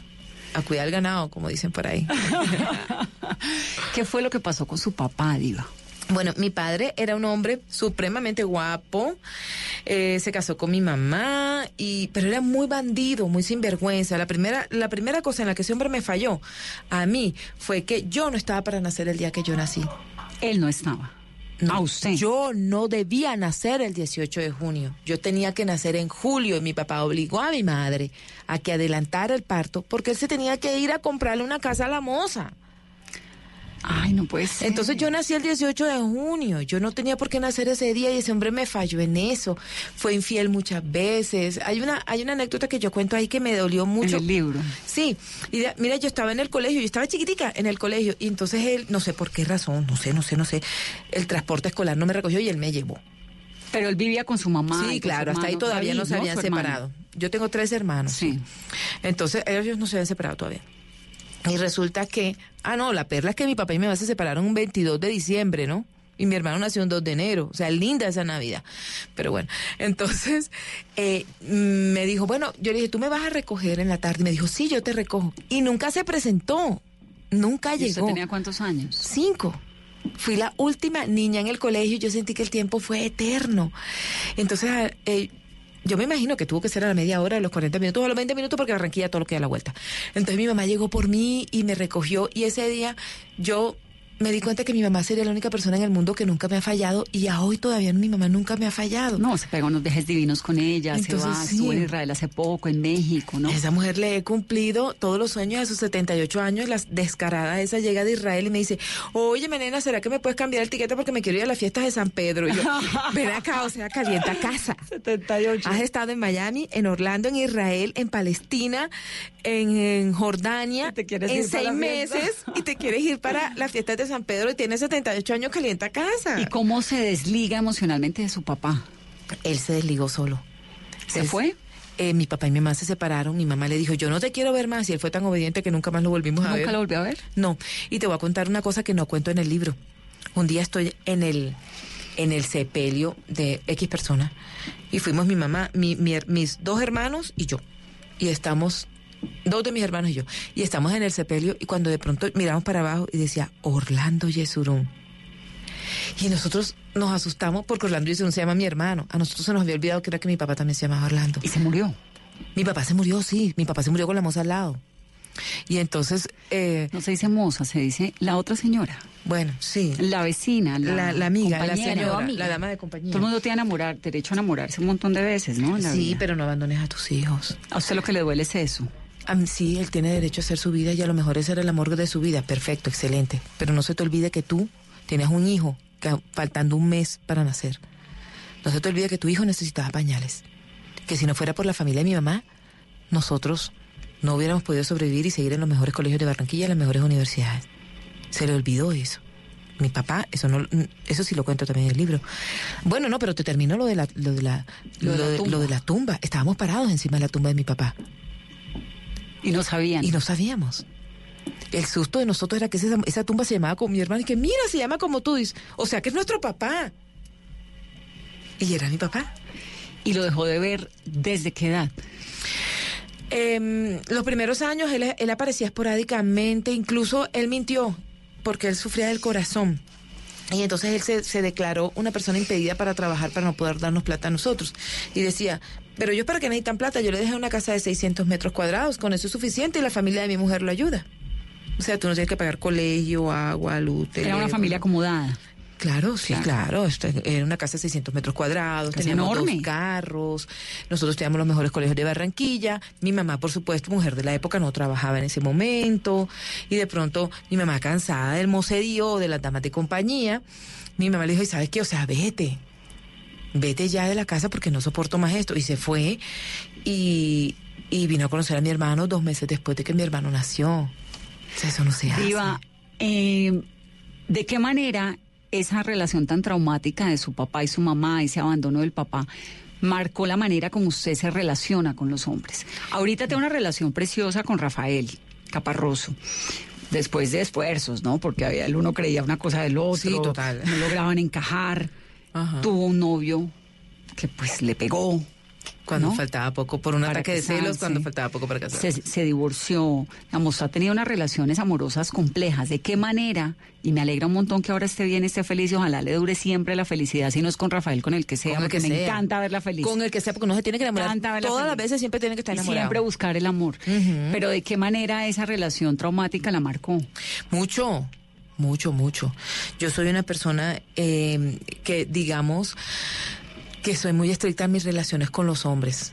A cuidar el ganado, como dicen por ahí. ¿Qué fue lo que pasó con su papá, Diva? Bueno, mi padre era un hombre supremamente guapo, eh, se casó con mi mamá, y, pero era muy bandido, muy sinvergüenza. La primera, la primera cosa en la que ese hombre me falló a mí fue que yo no estaba para nacer el día que yo nací. Él no estaba. No, a usted. Yo no debía nacer el 18 de junio. Yo tenía que nacer en julio y mi papá obligó a mi madre a que adelantara el parto porque él se tenía que ir a comprarle una casa a la moza. Ay, no puede ser. Entonces yo nací el 18 de junio, yo no tenía por qué nacer ese día y ese hombre me falló en eso, fue infiel muchas veces. Hay una hay una anécdota que yo cuento ahí que me dolió mucho. En el libro. Sí, y de- mira, yo estaba en el colegio, yo estaba chiquitica en el colegio y entonces él, no sé por qué razón, no sé, no sé, no sé, el transporte escolar no me recogió y él me llevó. Pero él vivía con su mamá. sí, claro, hasta ahí todavía no se habían separado. Yo tengo tres hermanos. Sí. Entonces, ellos no se habían separado todavía. Y resulta que, ah, no, la perla es que mi papá y mi mamá se separaron un 22 de diciembre, ¿no? Y mi hermano nació un 2 de enero. O sea, linda esa Navidad. Pero bueno, entonces eh, me dijo, bueno, yo le dije, tú me vas a recoger en la tarde. Y me dijo, sí, yo te recojo. Y nunca se presentó. Nunca ¿Y usted llegó. tenía cuántos años? Cinco. Fui la última niña en el colegio y yo sentí que el tiempo fue eterno. Entonces, eh, yo me imagino que tuvo que ser a la media hora, a los 40 minutos, a los 20 minutos, porque Barranquilla todo lo que da la vuelta. Entonces mi mamá llegó por mí y me recogió y ese día yo me di cuenta que mi mamá sería la única persona en el mundo que nunca me ha fallado y a hoy todavía mi mamá nunca me ha fallado. No, se pegó unos viajes divinos con ella, Entonces, se va, sí. estuvo en Israel hace poco, en México, ¿no? Esa mujer le he cumplido todos los sueños de sus 78 años. La descarada esa llega de Israel y me dice, oye, nena, ¿será que me puedes cambiar el tiquete porque me quiero ir a las fiestas de San Pedro? Y yo, ven acá, o sea, calienta casa. 78. Has estado en Miami, en Orlando, en Israel, en Palestina, en, en Jordania, te quieres en seis meses y te quieres ir para las fiestas de San Pedro y tienes 78 años, calienta casa. ¿Y cómo se desliga emocionalmente de su papá? Él se desligó solo. ¿Se Él- fue? Eh, mi papá y mi mamá se separaron. Mi mamá le dijo, yo no te quiero ver más. Y él fue tan obediente que nunca más lo volvimos a ver. ¿Nunca lo volvió a ver? No. Y te voy a contar una cosa que no cuento en el libro. Un día estoy en el en el sepelio de X persona y fuimos mi mamá, mi- mi mis dos hermanos y yo. Y estamos, dos de mis hermanos y yo. Y estamos en el sepelio y cuando de pronto miramos para abajo y decía Orlando Yesurún. Y nosotros nos asustamos porque Orlando Yesurún se llama mi hermano. A nosotros se nos había olvidado que era que mi papá también se llamaba Orlando. Y se murió. Mi papá se murió, sí. Mi papá se murió con la moza al lado. Y entonces, eh, No se dice moza, se dice la otra señora. bueno, sí. La vecina, la, La, la amiga, la señora, amiga. la dama de compañía. Todo el mundo tiene enamorar, derecho a enamorarse un montón de veces, ¿no? La Sí, vida. pero no abandones a tus hijos. A usted lo que le duele es eso. Mí, sí, él tiene derecho a hacer su vida y a lo mejor ese era el amor de su vida. Perfecto, excelente. Pero no se te olvide que tú tienes un hijo que, faltando un mes para nacer. No se te olvide que tu hijo necesitaba pañales. Que si no fuera por la familia de mi mamá, nosotros no hubiéramos podido sobrevivir y seguir en los mejores colegios de Barranquilla en las mejores universidades. Se le olvidó eso. Mi papá, eso no, eso sí lo cuento también en el libro. Bueno, no, pero te termino lo de la, lo de la, Lo la lo de- tumba. lo de la tumba. Estábamos parados encima de la tumba de mi papá Y no sabían. y no sabíamos. El susto de nosotros era que esa, esa tumba se llamaba como mi hermano y que mira, se llama como tú dices. O sea, que es nuestro papá. Y era mi papá. Y lo dejó de ver desde qué edad. Em, los primeros años él, él aparecía esporádicamente, incluso él mintió porque él sufría del corazón. Y entonces él se, se declaró una persona impedida para trabajar, para no poder darnos plata a nosotros. Y decía, pero yo para qué necesitan plata, yo le dejé una casa de 600 metros cuadrados, con eso es suficiente y la familia de mi mujer lo ayuda. O sea, tú no tienes que pagar colegio, agua, luz, Era una familia acomodada. Claro, sí, Claro. claro. Esto era una casa de 600 metros cuadrados, Casa teníamos enorme. dos carros, nosotros teníamos los mejores colegios de Barranquilla. Mi mamá, por supuesto, mujer de la época, no trabajaba en ese momento. Y de pronto, mi mamá, cansada del mocedío, de las damas de compañía, mi mamá le dijo, ¿y sabes qué? O sea, vete. Vete ya de la casa porque no soporto más esto. Y se fue y, y vino a conocer a mi hermano dos meses después de que mi hermano nació. O sea, eso no se hace. Diva, eh, ¿de qué manera esa relación tan traumática de su papá y su mamá, ese abandono del papá, marcó la manera como usted se relaciona con los hombres? Ahorita tiene una relación preciosa con Rafael Caparroso, después de esfuerzos, ¿no? Porque había, el uno creía una cosa del otro. Sí, total. No lograban encajar. Ajá. Tuvo un novio que pues le pegó. Cuando ¿no? faltaba poco, por un Para ataque de celos, cuando faltaba poco para casarse. Se, se divorció, digamos, ha tenido unas relaciones amorosas complejas. ¿De qué manera? Y me alegra un montón que ahora esté bien, esté feliz y ojalá le dure siempre la felicidad, si no es con Rafael, con el que sea, Con el porque que me sea. encanta verla feliz. Con el que sea, porque no se tiene que enamorar. Todas las veces siempre tiene que estar Y enamorado. siempre buscar el amor. Pero ¿de qué manera esa relación traumática la marcó? Mucho, mucho, mucho. Yo soy una persona eh, que, digamos, que soy muy estricta en mis relaciones con los hombres.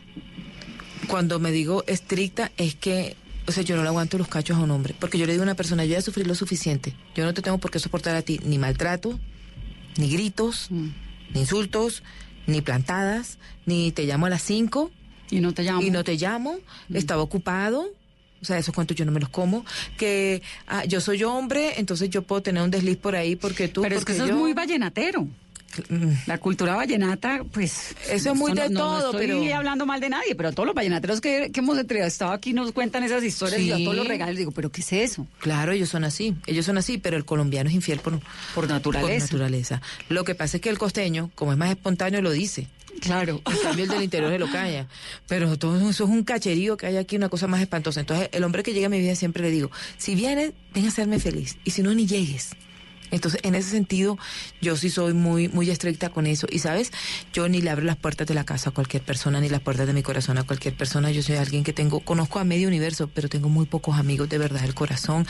Cuando me digo estricta es que, o sea, yo no le aguanto los cachos a un hombre. Porque yo le digo a una persona, yo ya sufrí lo suficiente. Yo no te tengo por qué soportar a ti ni maltrato, ni gritos, ni insultos, ni plantadas, ni te llamo a las cinco Y no te llamo. y no te llamo, estaba ocupado. O sea, esos cuentos yo no me los como. Que ah, yo soy hombre, entonces yo puedo tener un desliz por ahí porque tú. Pero es que eso yo- es muy vallenatero. Mm, La cultura vallenata, pues... Eso es muy no- de no- no todo, estoy pero- hablando mal de nadie, pero todos los vallenateros que, que hemos entrevistado aquí nos cuentan esas historias y yo todos los regalos digo, ¿pero qué es eso? Claro, ellos son así. Ellos son así, pero el colombiano es infiel por, Por naturaleza. por naturaleza. Lo que pasa es que el costeño, como es más espontáneo, lo dice. Claro. En cambio, el del interior se lo calla. Pero todo eso es un cacherío que hay aquí, una cosa más espantosa. Entonces, el hombre que llega a mi vida siempre le digo, si vienes, ven a hacerme feliz. Y si no, ni llegues. Entonces, en ese sentido, yo sí soy muy, muy estricta con eso. Y sabes, yo ni le abro las puertas de la casa a cualquier persona, ni las puertas de mi corazón a cualquier persona. Yo soy alguien que tengo, conozco a medio universo, pero tengo muy pocos amigos de verdad del corazón.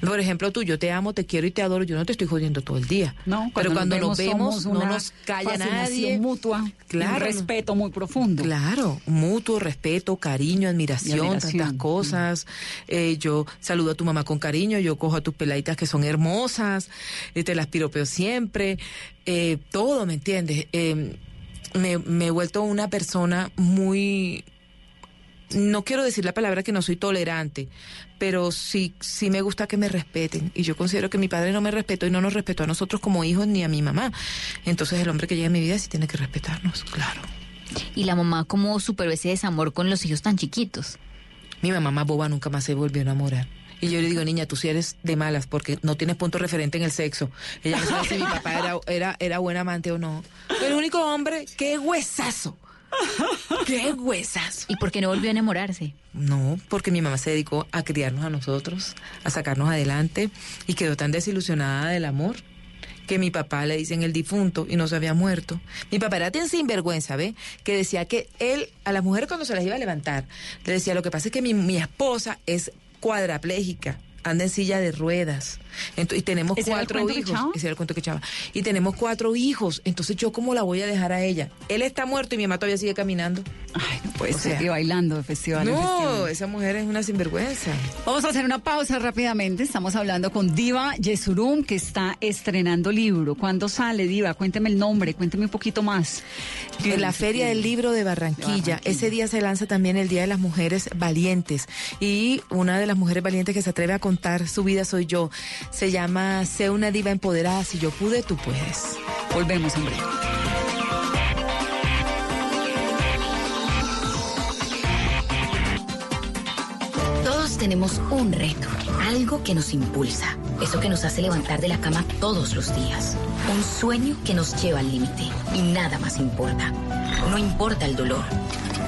Por ejemplo, tú, yo te amo, te quiero y te adoro. Yo no te estoy jodiendo todo el día. No, pero cuando nos vemos, no nos calla nadie. mutua, Claro. un respeto muy profundo. Claro, mutuo respeto, cariño, admiración, admiración. tantas cosas. Eh, yo saludo a tu mamá con cariño, yo cojo a tus peladitas que son hermosas, eh, te las piropeo siempre, eh, todo, ¿me entiendes? Eh, me, me he vuelto una persona muy no quiero decir la palabra que no soy tolerante, pero sí, sí me gusta que me respeten. Y yo considero que mi padre no me respetó y no nos respetó a nosotros como hijos ni a mi mamá. Entonces el hombre que llega a mi vida sí tiene que respetarnos, claro. Y la mamá, ¿cómo superó ese desamor con los hijos tan chiquitos? Mi mamá más boba nunca más se volvió a enamorar. Y yo le digo, niña, tú sí eres de malas porque no tienes punto referente en el sexo. Ella no sabe si mi papá era, era, era buen amante o no. El único hombre, qué huesazo. Qué huesazo. ¿Y por qué no volvió a enamorarse? No, porque mi mamá se dedicó a criarnos a nosotros, a sacarnos adelante y quedó tan desilusionada del amor que mi papá le dicen el difunto y no se había muerto. Mi papá era tan sinvergüenza, ¿ve? Que decía que él, a las mujeres cuando se las iba a levantar, le decía, lo que pasa es que mi, mi esposa es cuadraplégica, anda en silla de ruedas. Y tenemos ¿Ese era el cuatro que hijos. echaba? Ese era el cuento que echaba. Y tenemos cuatro hijos. Entonces, ¿yo cómo la voy a dejar a ella? Él está muerto y mi mamá todavía sigue caminando. Ay, no puede O ser. sea, y bailando de festival No, festival. esa mujer es una sinvergüenza. Vamos a hacer una pausa rápidamente. Estamos hablando con Diva Yesurum, que está estrenando libro. ¿Cuándo sale, Diva? Cuénteme el nombre, cuénteme un poquito más. En la Feria del Libro de Barranquilla. De Barranquilla. Ese día se lanza también el Día de las Mujeres Valientes. Y una de las mujeres valientes que se atreve a contar su vida soy yo. Se llama Sé una diva empoderada. Si yo pude, tú puedes. Volvemos breve. Todos tenemos un reto, algo que nos impulsa, eso que nos hace levantar de la cama todos los días, un sueño que nos lleva al límite y nada más importa. No importa el dolor,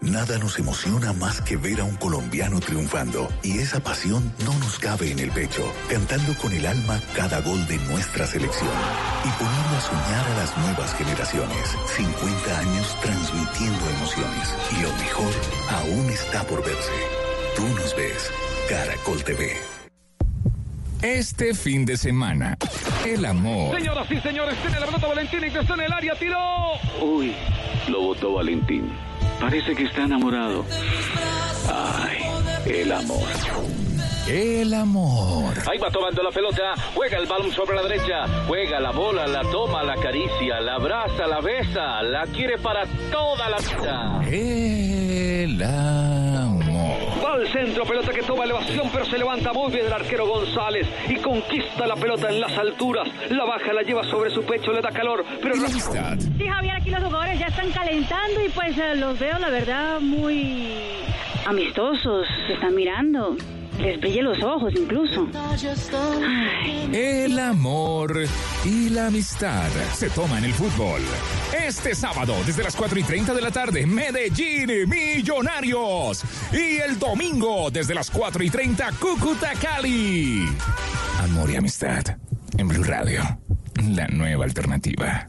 Nada nos emociona más que ver a un colombiano triunfando y esa pasión no nos cabe en el pecho, cantando con el alma cada gol de nuestra selección y poniendo a soñar a las nuevas generaciones. 50 años transmitiendo emociones y lo mejor aún está por verse. Tú nos ves, Caracol TV. Este fin de semana, el amor. Señoras y señores, tiene la pelota Valentín y está en el área, tiró. Uy, lo votó Valentín. Parece que está enamorado. Ay, el amor. El amor. Ahí va tomando la pelota, juega el balón sobre la derecha, juega la bola, la toma, la acaricia, la abraza, la besa, la quiere para toda la vida. El amor. Va al centro, pelota que toma elevación, pero se levanta muy bien el arquero González y conquista la pelota en las alturas. La baja, la lleva sobre su pecho, le da calor, pero la amistad. Sí, Javier, aquí los jugadores ya están calentando y pues eh, los veo, la verdad, muy amistosos. Se están mirando. Les los ojos incluso. El amor y la amistad se toman el fútbol. Este sábado, desde las 4 y 30 de la tarde, Medellín Millonarios. Y el domingo, desde las 4 y 30, Cúcuta Cali. Amor y amistad en Blue Radio, la nueva alternativa.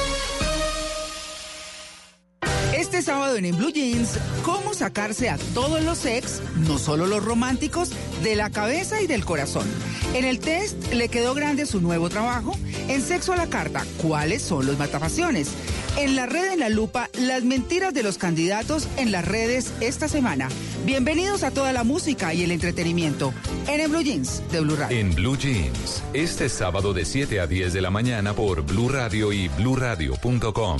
Sábado en, Blue Jeans, cómo sacarse a todos los ex, no solo los románticos, de la cabeza y del corazón. En el test le quedó grande su nuevo trabajo. En Sexo a la Carta, ¿cuáles son los matapasiones? En la red en la lupa, las mentiras de los candidatos en las redes esta semana. Bienvenidos a toda la música y el entretenimiento en el Blue Jeans de Blue Radio. En Blue Jeans, este sábado de 7 a 10 de la mañana por Blue Radio y bluradio.com.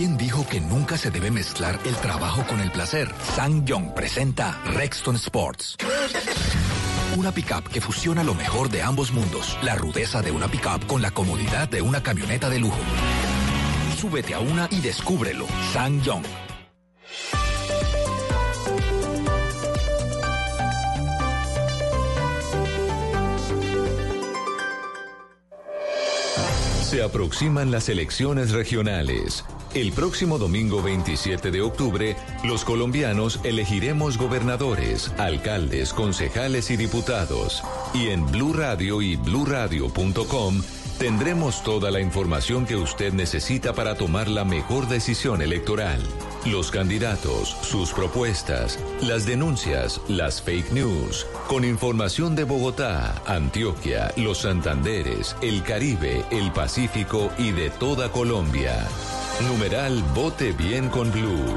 ¿Quién dijo que nunca se debe mezclar el trabajo con el placer? Sang Young presenta Rexton Sports. Una pickup que fusiona lo mejor de ambos mundos. La rudeza de una pickup con la comodidad de una camioneta de lujo. Súbete a una y descúbrelo. Sang Young. Se aproximan las elecciones regionales. El próximo domingo 27 de octubre, los colombianos elegiremos gobernadores, alcaldes, concejales y diputados. Y en Blue Radio y bluradio.com tendremos toda la información que usted necesita para tomar la mejor decisión electoral. Los candidatos, sus propuestas, las denuncias, las fake news, con información de Bogotá, Antioquia, los Santanderes, el Caribe, el Pacífico y de toda Colombia. Numeral Vote Bien con Blue.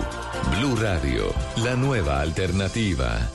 Blue Radio, la nueva alternativa.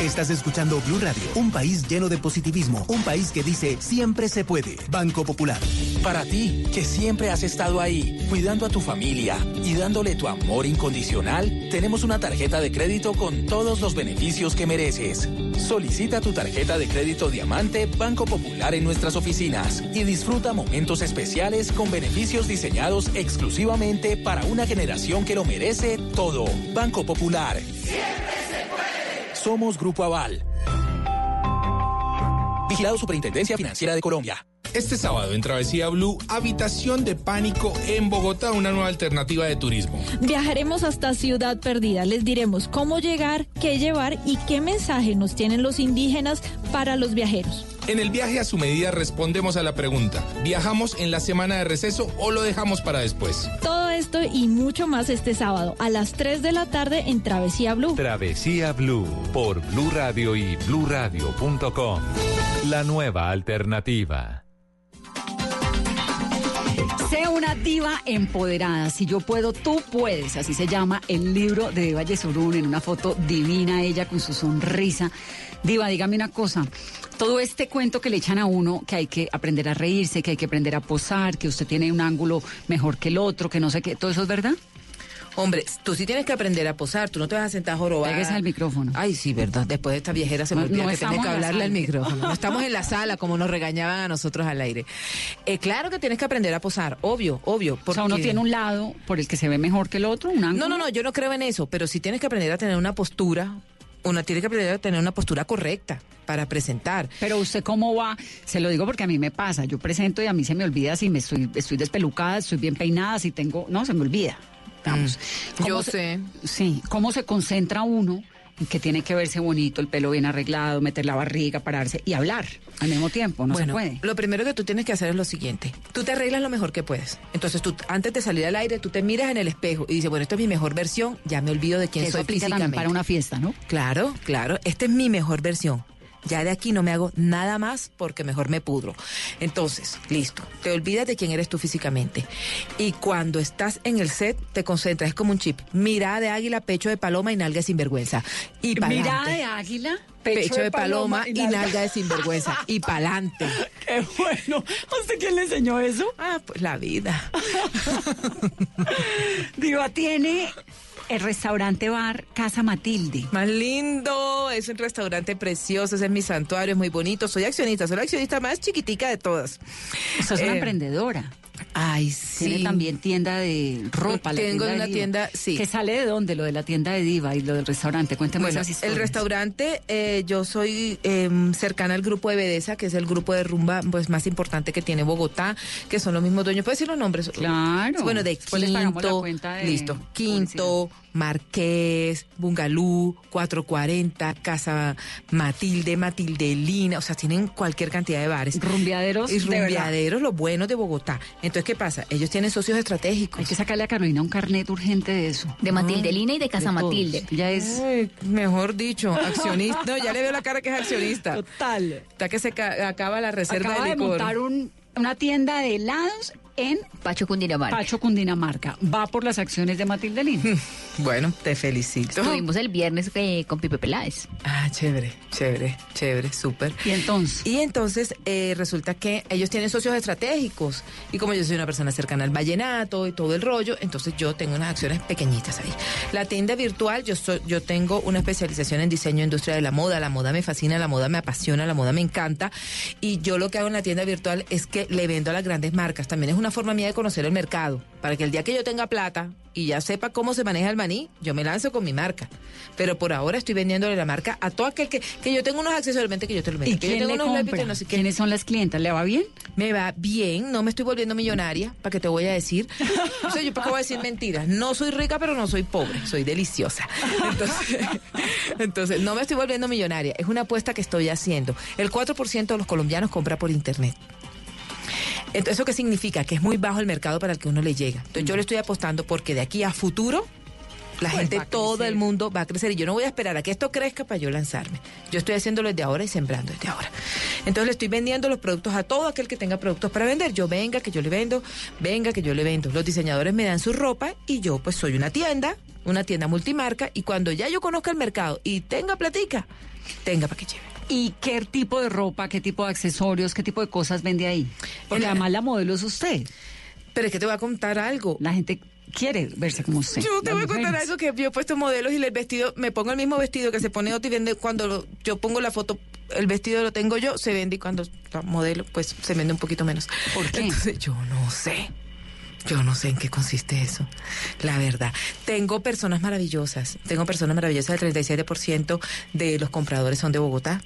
Estás escuchando Blue Radio, un país lleno de positivismo, un país que dice siempre se puede. Banco Popular. Para ti, que siempre has estado ahí, cuidando a tu familia y dándole tu amor incondicional, tenemos una tarjeta de crédito con todos los beneficios que mereces. Solicita tu tarjeta de crédito Diamante Banco Popular en nuestras oficinas y disfruta momentos especiales con beneficios diseñados exclusivamente para una generación que lo merece todo. Banco Popular. Siempre se puede. Somos Grupo Aval. Vigilado Superintendencia Financiera de Colombia. Este sábado en Travesía Blue, Habitación de Pánico en Bogotá, una nueva alternativa de turismo. Viajaremos hasta Ciudad Perdida. Les diremos cómo llegar, qué llevar y qué mensaje nos tienen los indígenas para los viajeros. En el viaje a su medida respondemos a la pregunta, ¿viajamos en la semana de receso o lo dejamos para después? Todo esto y mucho más este sábado a las 3 de la tarde en Travesía Blue. Travesía Blue por Blue Radio y bluradio.com. La nueva alternativa. Sé una diva empoderada. Si yo puedo, tú puedes. Así se llama el libro de Eva Yesurún en una foto divina, ella con su sonrisa. Diva, dígame una cosa. Todo este cuento que le echan a uno, que hay que aprender a reírse, que hay que aprender a posar, que usted tiene un ángulo mejor que el otro, que no sé qué, ¿todo eso es verdad? Hombre, tú sí tienes que aprender a posar, tú no te vas a sentar jorobada. Pégase al micrófono. Ay, sí, verdad. Después de esta viejera se me olvida no que tengo que hablarle al micrófono. No estamos en la sala como nos regañaban a nosotros al aire. Eh, claro que tienes que aprender a posar, obvio, obvio. O sea, uno tiene un lado por el que se ve mejor que el otro, un ángulo. No, no, no, yo no creo en eso, pero sí tienes que aprender a tener una postura, una tiene que aprender a tener una postura correcta para presentar. Pero usted cómo va, se lo digo porque a mí me pasa, yo presento y a mí se me olvida si me estoy, estoy despelucada, estoy bien peinada, si tengo, no, se me olvida. Vamos. ¿Cómo Mm. yo se- sé. Sí, cómo se concentra uno en que tiene que verse bonito, el pelo bien arreglado, meter la barriga, pararse y hablar al mismo tiempo, no bueno, se puede. lo primero que tú tienes que hacer es lo siguiente. Tú te arreglas lo mejor que puedes. Entonces tú, antes de salir al aire, tú te miras en el espejo y dices, bueno, esta es mi mejor versión, ya me olvido de quién Que eso soy también físicamente. para una fiesta, ¿no? Claro, claro, esta es mi mejor versión. Ya de aquí no me hago nada más porque mejor me pudro. Entonces, listo, te olvidas de quién eres tú físicamente. Y cuando estás en el set, te concentras, es como un chip. Mirada de águila, pecho de paloma y nalga de sinvergüenza. Y Mirada de águila, pecho, de paloma, y nalga de sinvergüenza. Y pa'lante. Qué bueno. ¿A usted quién le enseñó eso? Ah, pues la vida. Diva tiene el restaurante bar Casa Matilde. Más lindo, es un restaurante precioso, ese es mi santuario, es muy bonito. Soy accionista, soy la accionista más chiquitica de todas. Usted es una Eh, emprendedora. Ay, sí. Tiene también tienda de ropa. la Tengo tienda de una Diva. tienda, sí. ¿Que sale de dónde? Lo de la tienda de Diva y lo del restaurante. Cuénteme Bueno, esas el historias. restaurante, eh, yo soy eh, cercana al grupo de Bedesa, que es el grupo de rumba pues más importante que tiene Bogotá, que son los mismos dueños. ¿Puedes decir los nombres? Claro. Bueno, de les la Quinto, cuenta de listo, Quinto, Marqués, Bungalú, 440, Casa Matilde, Matildelina, o sea, tienen cualquier cantidad de bares. Rumbeaderos, Y rumbeaderos, los buenos de Bogotá. Entonces, ¿qué pasa? Ellos tienen socios estratégicos. Hay que sacarle a Carolina un carnet urgente de eso. De Matildelina y de Casa. Matilde. Ya es. Ay, mejor dicho, accionista. No, ya le veo la cara que es accionista. Total. Está que se ca- acaba la reserva Acaba de de licor. montar un- una tienda de helados en Pacho Cundinamarca. Pacho, Cundinamarca. Va por las acciones de Matilde Lina. Bueno, te felicito. Estuvimos el viernes eh, con Pipe Peláez. Ah, chévere, chévere, chévere, súper. Y entonces. Y entonces eh, resulta que ellos tienen socios estratégicos. Y como yo soy una persona cercana al vallenato y todo el rollo, entonces yo tengo unas acciones pequeñitas ahí. La tienda virtual, yo, soy, yo tengo una especialización en diseño e industria de la moda. La moda me fascina, la moda me apasiona, la moda me encanta. Y yo lo que hago en la tienda virtual es que le vendo a las grandes marcas. También es una forma mía de conocer el mercado. Para que el día que yo tenga plata y ya sepa cómo se maneja el maní, yo me lanzo con mi marca. Pero por ahora estoy vendiéndole la marca a todo aquel que, que yo tengo unos accesorios, que yo te lo. ¿Y que yo quién tengo le unos compra? lápices, no sé qué. ¿Quiénes son las clientas? ¿Le va bien? Me va bien, no me estoy volviendo millonaria, para que te voy a decir. O sea, yo para qué voy a decir mentiras. No soy rica, pero no soy pobre, soy deliciosa. Entonces, entonces, no me estoy volviendo millonaria, es una apuesta que estoy haciendo. El 4% de los colombianos compra por internet. Entonces, ¿eso qué significa? Que es muy bajo el mercado para el que uno le llega. Entonces, yo le estoy apostando porque de aquí a futuro la Pues gente, todo el mundo va a crecer y yo no voy a esperar a que esto crezca para yo lanzarme. Yo estoy haciéndolo desde ahora y sembrando desde ahora. Entonces le estoy vendiendo los productos a todo aquel que tenga productos para vender. Yo venga que yo le vendo, venga que yo le vendo. Los diseñadores me dan su ropa y yo pues soy una tienda, una tienda multimarca y cuando ya yo conozca el mercado y tenga platica, tenga para que lleve. ¿Y qué tipo de ropa, qué tipo de accesorios, qué tipo de cosas vende ahí? Porque además la modelo es usted. Pero es que te voy a contar algo. La gente quiere verse como usted. Yo te voy a contar algo que yo he puesto modelos y el vestido, me pongo el mismo vestido que se pone otro y vende cuando lo- yo pongo la foto, el vestido lo tengo yo, se vende y cuando la modelo, pues se vende un poquito menos. ¿Por qué? Entonces yo no sé. Yo no sé en qué consiste eso, la verdad. Tengo personas maravillosas, tengo personas maravillosas, el 37% de los compradores son de Bogotá,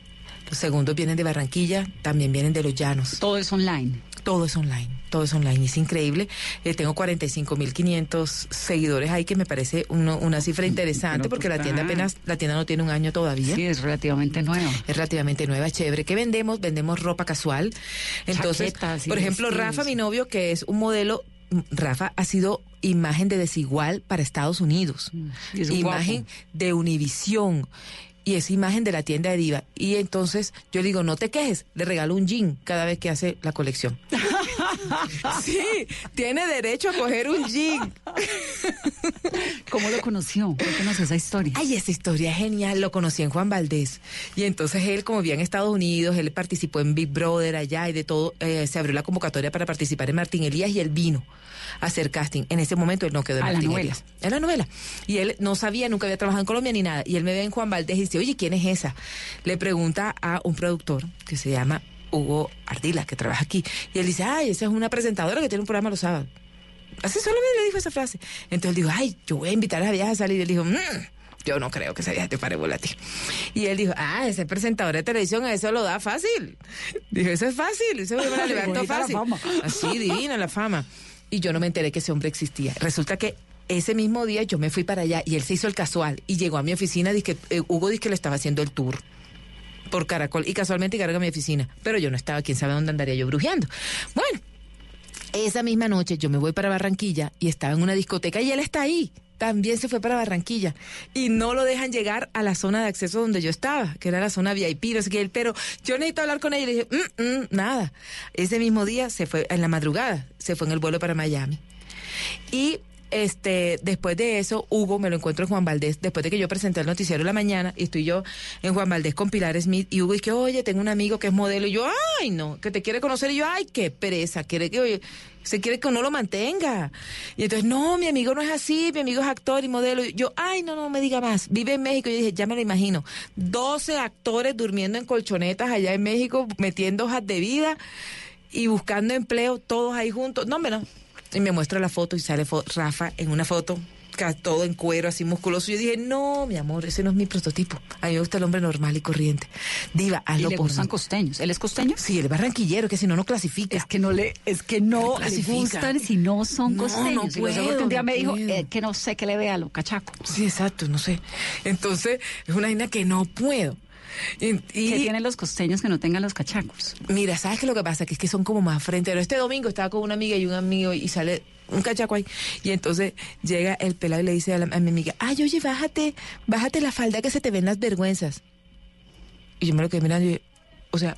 los segundos vienen de Barranquilla, también vienen de los llanos. Todo es online. Todo es online, todo es online, es increíble. Eh, tengo 45.500 seguidores ahí, que me parece uno- una cifra interesante, pero porque la tienda apenas, la tienda no tiene un año todavía. Sí, es relativamente nueva. Es relativamente nueva, chévere. ¿Qué vendemos? Vendemos ropa casual. Entonces, Chaquetas por ejemplo. Rafa, mi novio, que es un modelo, Rafa ha sido imagen de desigual para Estados Unidos. Mm, es imagen guapo. de Univisión. Y es imagen de la tienda de Diva. Y entonces yo le digo, no te quejes, le regalo un jean cada vez que hace la colección. sí, tiene derecho a coger un jean. ¿Cómo lo conoció? Cuéntanos esa historia. Ay, esa historia es genial. Lo conocí en Juan Valdés. Y entonces él, como vivía en Estados Unidos, él participó en Big Brother allá y de todo. eh, se abrió la convocatoria para participar en Martín Elías y él vino a hacer casting. En ese momento él no quedó en A la Martín novela. Elías. En la novela. Y él no sabía, nunca había trabajado en Colombia ni nada. Y él me ve en Juan Valdés y dice, oye, ¿quién es esa? Le pregunta a un productor que se llama Hugo Ardila, que trabaja aquí. Y él dice, ay, esa es una presentadora que tiene un programa los sábados. Así solamente le dijo esa frase. Entonces él dijo, ay, yo voy a invitar a esa vieja a salir. Y él dijo, "Mm, yo no creo que esa vieja te pare ti. Y él dijo, ah, ese presentador de televisión, eso lo da fácil. Dijo, eso es fácil, eso me la Bonita la fácil. fama. Así, divina la fama. Y yo no me enteré que ese hombre existía. Resulta que ese mismo día yo me fui para allá y él se hizo el casual y llegó a mi oficina, dice eh, Hugo dice que le estaba haciendo el tour por Caracol y casualmente carga mi oficina, pero yo no estaba, quién sabe dónde andaría yo brujeando. Bueno, esa misma noche yo me voy para Barranquilla y estaba en una discoteca y él está ahí. También se fue para Barranquilla y no lo dejan llegar a la zona de acceso donde yo estaba, que era la zona VIP, no sé qué, pero yo necesito hablar con ella y le dije, "Mm, mm, nada. Ese mismo día se fue, en la madrugada, se fue en el vuelo para Miami. Y este, después de eso, Hugo me lo encuentro en Juan Valdés, después de que yo presenté el noticiero la mañana, y estoy yo en Juan Valdés con Pilar Smith, y Hugo dice, oye, tengo un amigo que es modelo, y yo, ay, no, que te quiere conocer, y yo, ay, qué pereza, quiere que, oye, se quiere que uno lo mantenga. Y entonces, no, mi amigo no es así, mi amigo es actor y modelo. Y yo, ay, no, no me diga más. Vive en México. Y yo dije, ya me lo imagino. 12 actores durmiendo en colchonetas allá en México, metiendo hojas de vida y buscando empleo, todos ahí juntos. No, no. Y me muestra la foto y sale fo- Rafa en una foto, todo en cuero, así musculoso. Y yo dije, no, mi amor, ese no es mi prototipo. A mí me gusta el hombre normal y corriente. Diva, hazlo por gustan costeños. ¿Él es costeño? Sí, es barranquillero, que si no, no clasifica. Es que no le, es que no, No le gustan si no son No, costeños. no Y lo porque puedo, un día no me dijo eh, que no sé qué le vea a los cachacos. Sí, exacto, no sé. Entonces, es una vaina que no puedo. Y, y- ¿Qué tienen los costeños que no tengan los cachacos? Mira, ¿sabes qué lo que pasa? Que es que son como más fronteros. Este domingo estaba con una amiga y un amigo y sale un cachaco ahí. Y entonces llega el pelado y le dice a, la- a mi amiga, ay, oye, bájate, bájate la falda que se te ven las vergüenzas. Y yo me lo quedé mirando y, o sea,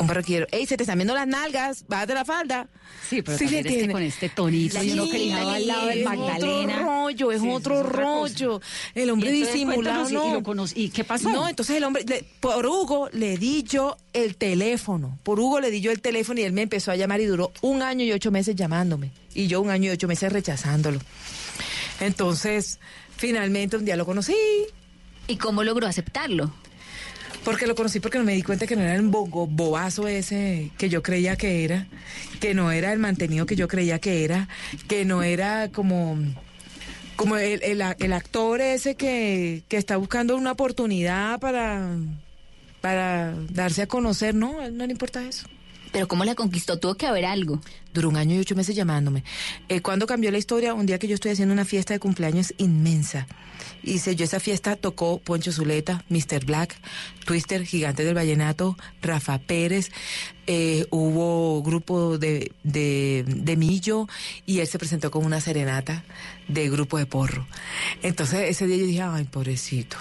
un barraquero, ey, se te están viendo las nalgas, bájate la falda. Sí, pero Sí también le es que tiene. con este tonito y uno que dejaba al lado del es Magdalena. otro rollo, es Sí, otro eso es otra cosa. rollo. El hombre disimulado, y- no. lo ¿y qué pasó? No, entonces el hombre, le- por Hugo le di yo el teléfono. Por Hugo le di yo el teléfono y él me empezó a llamar y duró un año y ocho meses llamándome. Y yo un año y ocho meses rechazándolo. Entonces, finalmente un día lo conocí. ¿Y cómo logró aceptarlo? Porque lo conocí porque me di cuenta que no era el bogo, bobazo ese que yo creía que era, que no era el mantenido que yo creía que era, que no era como, como el, el, actor ese que, que está buscando una oportunidad para, para darse a conocer, no, no le importa eso. Pero ¿cómo la conquistó? Tuvo que haber algo. Duró un año y ocho meses llamándome. Eh, cuando cambió la historia, un día que yo estoy haciendo una fiesta de cumpleaños inmensa. Hice yo esa fiesta, tocó Poncho Zuleta, Mr. Black, Twister, Gigante del Vallenato, Rafa Pérez, eh, hubo grupo de, de, de Millo y él se presentó con una serenata de grupo de porro. Entonces ese día yo dije, ay, pobrecito.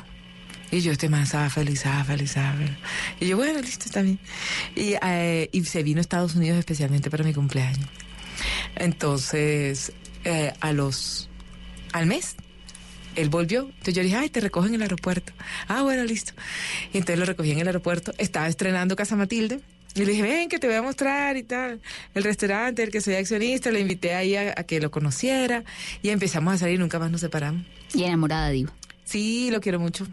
Y yo, este man estaba feliz, estaba feliz, estaba feliz. Y yo, bueno, listo, está bien. Y, eh, y se vino a Estados Unidos especialmente para mi cumpleaños. Entonces, eh, a los, al mes, él volvió. Entonces yo le dije, ay, te recojo en el aeropuerto. Ah, bueno, listo. Y entonces lo recogí en el aeropuerto. Estaba estrenando Casa Matilde. Y le dije, ven, que te voy a mostrar y tal. El restaurante, el que soy accionista, le invité ahí a, a que lo conociera. Y empezamos a salir, nunca más nos separamos. Y enamorada, digo. Sí, lo quiero mucho.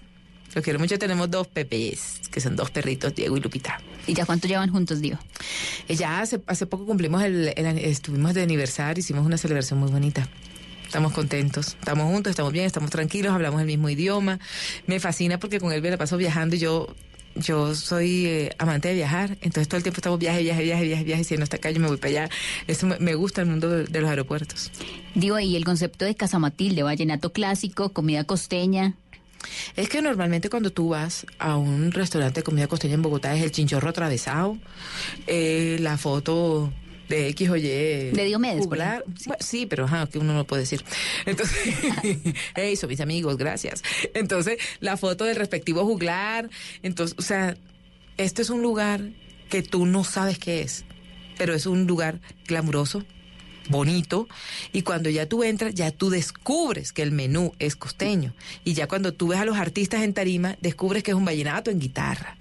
Lo quiero mucho. Tenemos dos pepes, que son dos perritos, Diego y Lupita. ¿Y ya cuánto llevan juntos, digo? Eh, Ya hace, hace poco cumplimos el, el- estuvimos de aniversario, hicimos una celebración muy bonita. Estamos contentos, estamos juntos, estamos bien, estamos tranquilos, hablamos el mismo idioma. Me fascina porque con él me la paso viajando y yo, yo soy eh, amante de viajar, entonces todo el tiempo estamos viaje, viaje, viaje, viaje, viaje, si no está acá yo me voy para allá. Eso me, me gusta el mundo de, de los aeropuertos. Digo, y el concepto de Casa Matilde, vallenato clásico, comida costeña. Es que normalmente cuando tú vas a un restaurante de comida costeña en Bogotá es el chinchorro atravesado, eh, la foto de X o Y. De Diomedes, por juglar. Bueno, sí, pero ajá, que uno no puede decir. Entonces, hey, son mis amigos, gracias. Entonces, la foto del respectivo juglar. Entonces, o sea, este es un lugar que tú no sabes qué es, pero es un lugar glamuroso, bonito, y cuando ya tú entras, ya tú descubres que el menú es costeño. Y ya cuando tú ves a los artistas en tarima, descubres que es un vallenato en guitarra.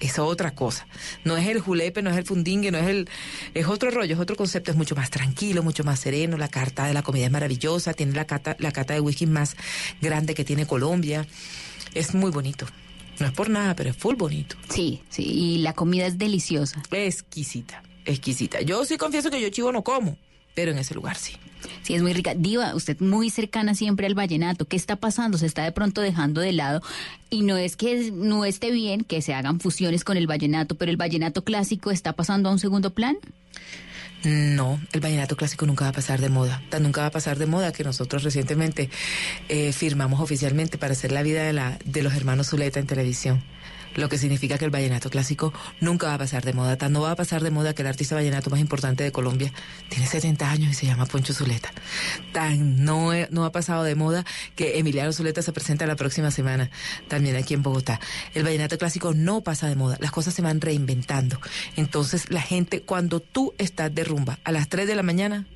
Es otra cosa. No es el julepe, no es el fundingue, no es el... Es otro rollo, es otro concepto, es mucho más tranquilo, mucho más sereno. La carta de la comida es maravillosa, tiene la cata, la cata de whisky más grande que tiene Colombia. Es muy bonito. No es por nada, pero es full bonito. Sí, sí, y la comida es deliciosa. Exquisita, exquisita. Yo sí confieso que yo chivo no como, pero en ese lugar sí. Sí, es muy rica. Diva, usted muy cercana siempre al vallenato. ¿Qué está pasando? Se está de pronto dejando de lado. Y no es que no esté bien que se hagan fusiones con el vallenato, pero el vallenato clásico está pasando a un segundo plan. No, el vallenato clásico nunca va a pasar de moda. Tan nunca va a pasar de moda que nosotros recientemente eh, firmamos oficialmente para hacer la vida de, la, de los hermanos Zuleta en televisión. Lo que significa que el vallenato clásico nunca va a pasar de moda. Tan no va a pasar de moda que el artista vallenato más importante de Colombia tiene 70 años y se llama Poncho Zuleta. Tan no, no ha pasado de moda que Emiliano Zuleta se presenta la próxima semana también aquí en Bogotá. El vallenato clásico no pasa de moda. Las cosas se van reinventando. Entonces la gente, cuando tú estás de rumba a las 3 de la mañana,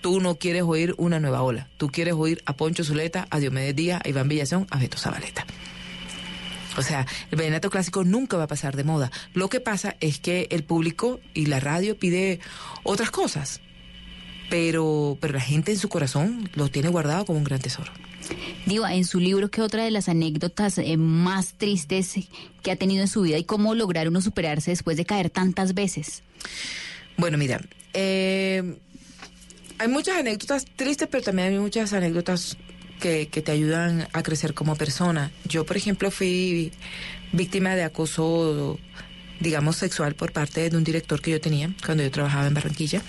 tú no quieres oír una nueva ola. Tú quieres oír a Poncho Zuleta, a Diomedes Díaz, a Iván Villazón, a Beto Zabaleta. O sea, el vallenato clásico nunca va a pasar de moda. Lo que pasa es que el público y la radio pide otras cosas. Pero, pero la gente en su corazón lo tiene guardado como un gran tesoro. Diva, en su libro, ¿qué otra de las anécdotas eh, más tristes que ha tenido en su vida y cómo lograr uno superarse después de caer tantas veces? Bueno, mira, eh, hay muchas anécdotas tristes, pero también hay muchas anécdotas que, te ayudan a crecer como persona. Yo, por ejemplo, fui víctima de acoso, digamos, sexual por parte de un director que yo tenía cuando yo trabajaba en Barranquilla.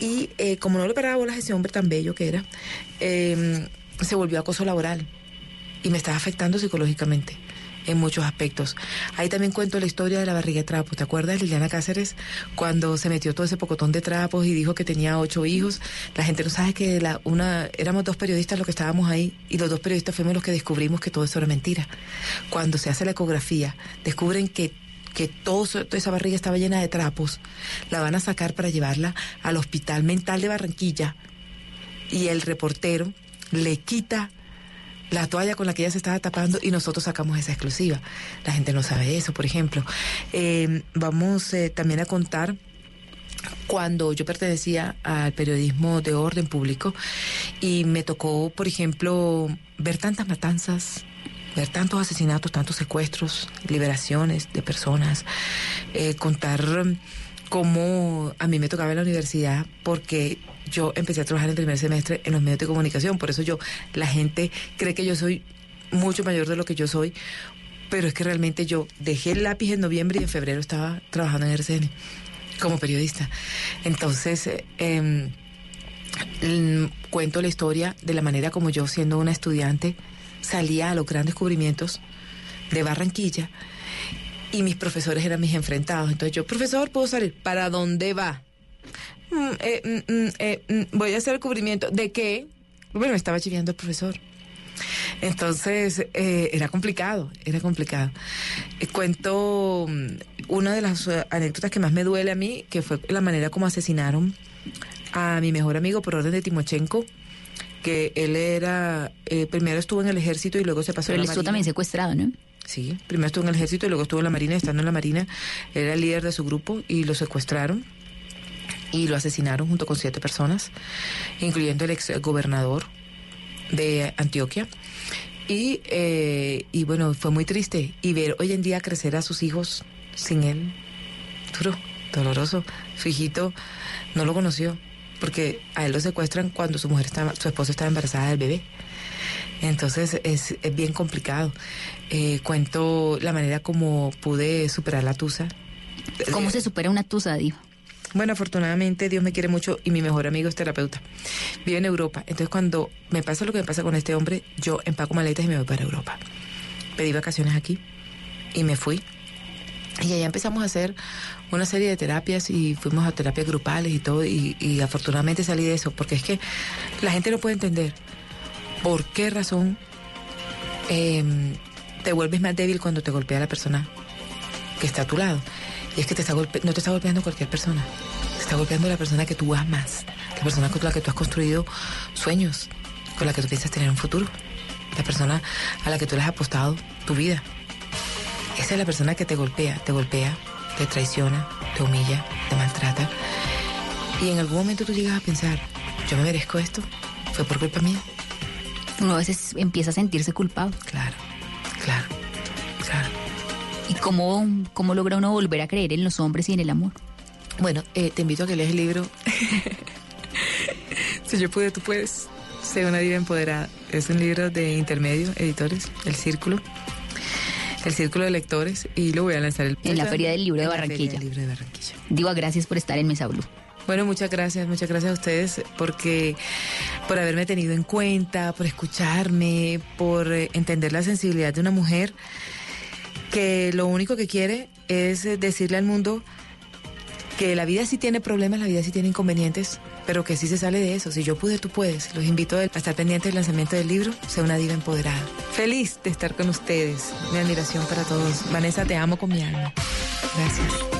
Y eh, como no le paraba bolas a ese hombre tan bello que era, eh, se volvió acoso laboral y me estaba afectando psicológicamente en muchos aspectos. Ahí también cuento la historia de la barriga de trapos. ¿Te acuerdas, Liliana Cáceres, cuando se metió todo ese pocotón de trapos y dijo que tenía ocho hijos? La gente no sabe que la, una, éramos dos periodistas los que estábamos ahí y los dos periodistas fuimos los que descubrimos que todo eso era mentira. Cuando se hace la ecografía, descubren que que todo, toda esa barriga estaba llena de trapos, la van a sacar para llevarla al Hospital Mental de Barranquilla y el reportero le quita la toalla con la que ella se estaba tapando y nosotros sacamos esa exclusiva. La gente no sabe eso, por ejemplo. Eh, vamos eh, también a contar cuando yo pertenecía al periodismo de orden público y me tocó, por ejemplo, ver tantas matanzas, ver tantos asesinatos, tantos secuestros, liberaciones de personas, eh, contar cómo a mí me tocaba en la universidad porque yo empecé a trabajar en primer semestre en los medios de comunicación, por eso yo, la gente cree que yo soy mucho mayor de lo que yo soy, pero es que realmente yo dejé el lápiz en noviembre y en febrero estaba trabajando en RCN como periodista. Entonces, em, cuento la historia de la manera como yo, siendo una estudiante, salía a los grandes descubrimientos de Barranquilla y mis profesores eran mis enfrentados. Entonces yo, profesor, ¿puedo salir? ¿Para dónde va? "Mm, eh, mm, mm, eh, voy a hacer el cubrimiento. ¿De qué? Bueno, me estaba chiviando el profesor. Entonces, eh, era complicado, era complicado. Eh, cuento una de las anécdotas que más me duele a mí, que fue la manera como asesinaron a mi mejor amigo por orden de Timochenko, que él era, eh, primero estuvo en el ejército y luego se pasó Pero a él la estuvo Marina. también secuestrado, ¿no? Sí, primero estuvo en el ejército y luego estuvo en la marina. Estando en la marina, era el líder de su grupo y lo secuestraron y lo asesinaron junto con siete personas, incluyendo el ex gobernador de Antioquia. Y, eh, y bueno, fue muy triste. Y ver hoy en día crecer a sus hijos sin él, duro, doloroso. Su hijito no lo conoció, porque a él lo secuestran cuando su mujer estaba, su esposa estaba embarazada del bebé. Entonces es, es bien complicado. Eh, cuento la manera como pude superar la tusa. ¿Cómo se supera una tusa, Diva? Bueno, afortunadamente Dios me quiere mucho y mi mejor amigo es terapeuta. Vive en Europa. Entonces cuando me pasa lo que me pasa con este hombre, yo empaco maletas y me voy para Europa. Pedí vacaciones aquí y me fui. Y allá empezamos a hacer una serie de terapias y fuimos a terapias grupales y todo. Y, y afortunadamente salí de eso, porque es que la gente no puede entender por qué razón eh, te vuelves más débil cuando te golpea la persona que está a tu lado. Y es que te está golpe no te está golpeando cualquier persona, te está golpeando la persona que tú amas, la persona con la que tú has construido sueños, con la que tú piensas tener un futuro, la persona a la que tú le has apostado tu vida. Esa es la persona que te golpea, te golpea, te traiciona, te humilla, te maltrata. Y en algún momento tú llegas a pensar, yo me merezco esto, fue por culpa mía. Uno a veces empieza a sentirse culpable. Claro, claro, claro. ¿Y cómo, cómo logra uno volver a creer en los hombres y en el amor? Bueno, eh, te invito a que leas el libro. si yo pude, tú puedes. Sé una diva empoderada. Es un libro de intermedio, editores, El Círculo. El Círculo de Lectores. Y lo voy a lanzar el En la Feria del Libro de en la Feria Barranquilla. del Libro de Barranquilla. Diva, gracias por estar en Mesa Blue. Bueno, muchas gracias, muchas gracias a ustedes porque por haberme tenido en cuenta, por escucharme, por eh, entender la sensibilidad de una mujer que lo único que quiere es eh, decirle al mundo que la vida sí tiene problemas, la vida sí tiene inconvenientes, pero que sí se sale de eso. Si yo pude, tú puedes. Los invito a estar pendientes del lanzamiento del libro, Sea una diva empoderada. Feliz de estar con ustedes. Mi admiración para todos. Vanessa, te amo con mi alma. Gracias.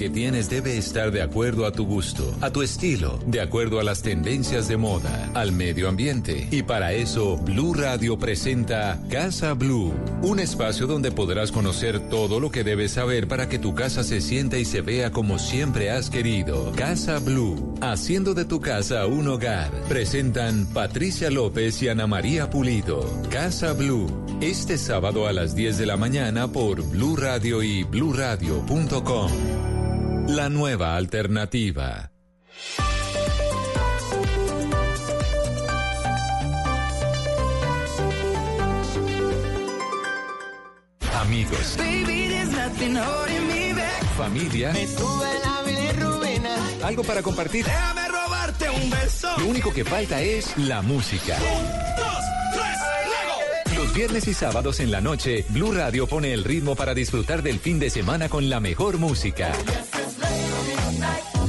tienes debe estar de acuerdo a tu gusto, a tu estilo, de acuerdo a las tendencias de moda, al medio ambiente. Y para eso, Blue Radio presenta Casa Blue, un espacio donde podrás conocer todo lo que debes saber para que tu casa se sienta y se vea como siempre has querido. Casa Blue, haciendo de tu casa un hogar. Presentan Patricia López y Ana María Pulido. Casa Blue, este sábado a las 10 de la mañana por Blue Radio y bluradio.com. La nueva alternativa. Amigos, familia, algo para compartir. Déjame robarte un beso. Lo único que falta es la música. Los viernes y sábados en la noche, Blue Radio pone el ritmo para disfrutar del fin de semana con la mejor música.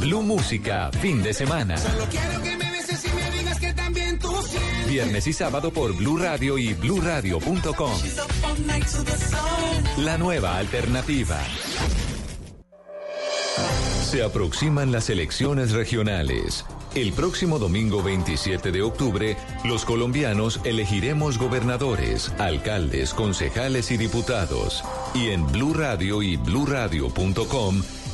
Blue Música, fin de semana. Solo quiero que me beses y me digas que también tú sientes. Viernes y sábado por Blue Radio y bluradio.com. La nueva alternativa. Se aproximan las elecciones regionales. El próximo domingo 27 de octubre, los colombianos elegiremos gobernadores, alcaldes, concejales y diputados. Y en Blue Radio y bluradio.com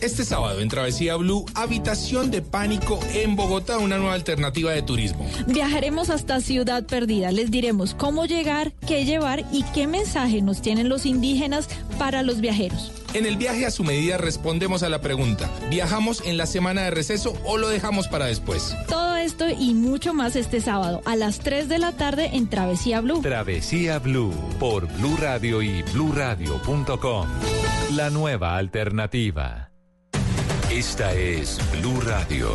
Este sábado en Travesía Blue, habitación de pánico en Bogotá, una nueva alternativa de turismo. Viajaremos hasta Ciudad Perdida. Les diremos cómo llegar, qué llevar y qué mensaje nos tienen los indígenas para los viajeros. En el viaje a su medida respondemos a la pregunta, ¿viajamos en la semana de receso o lo dejamos para después? Todo esto y mucho más este sábado a las 3 de la tarde en Travesía Blue. Travesía Blue por Blue Radio y bluradio.com. La nueva alternativa. Esta es Blue Radio.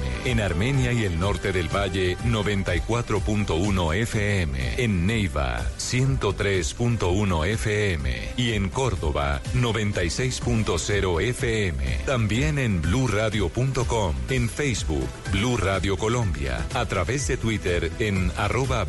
En Armenia y el norte del Valle, 94.1 FM. En Neiva, 103.1 FM. Y en Córdoba, 96.0 FM. También en bluradio.com. En Facebook, Blue Radio Colombia. A través de Twitter en arroba.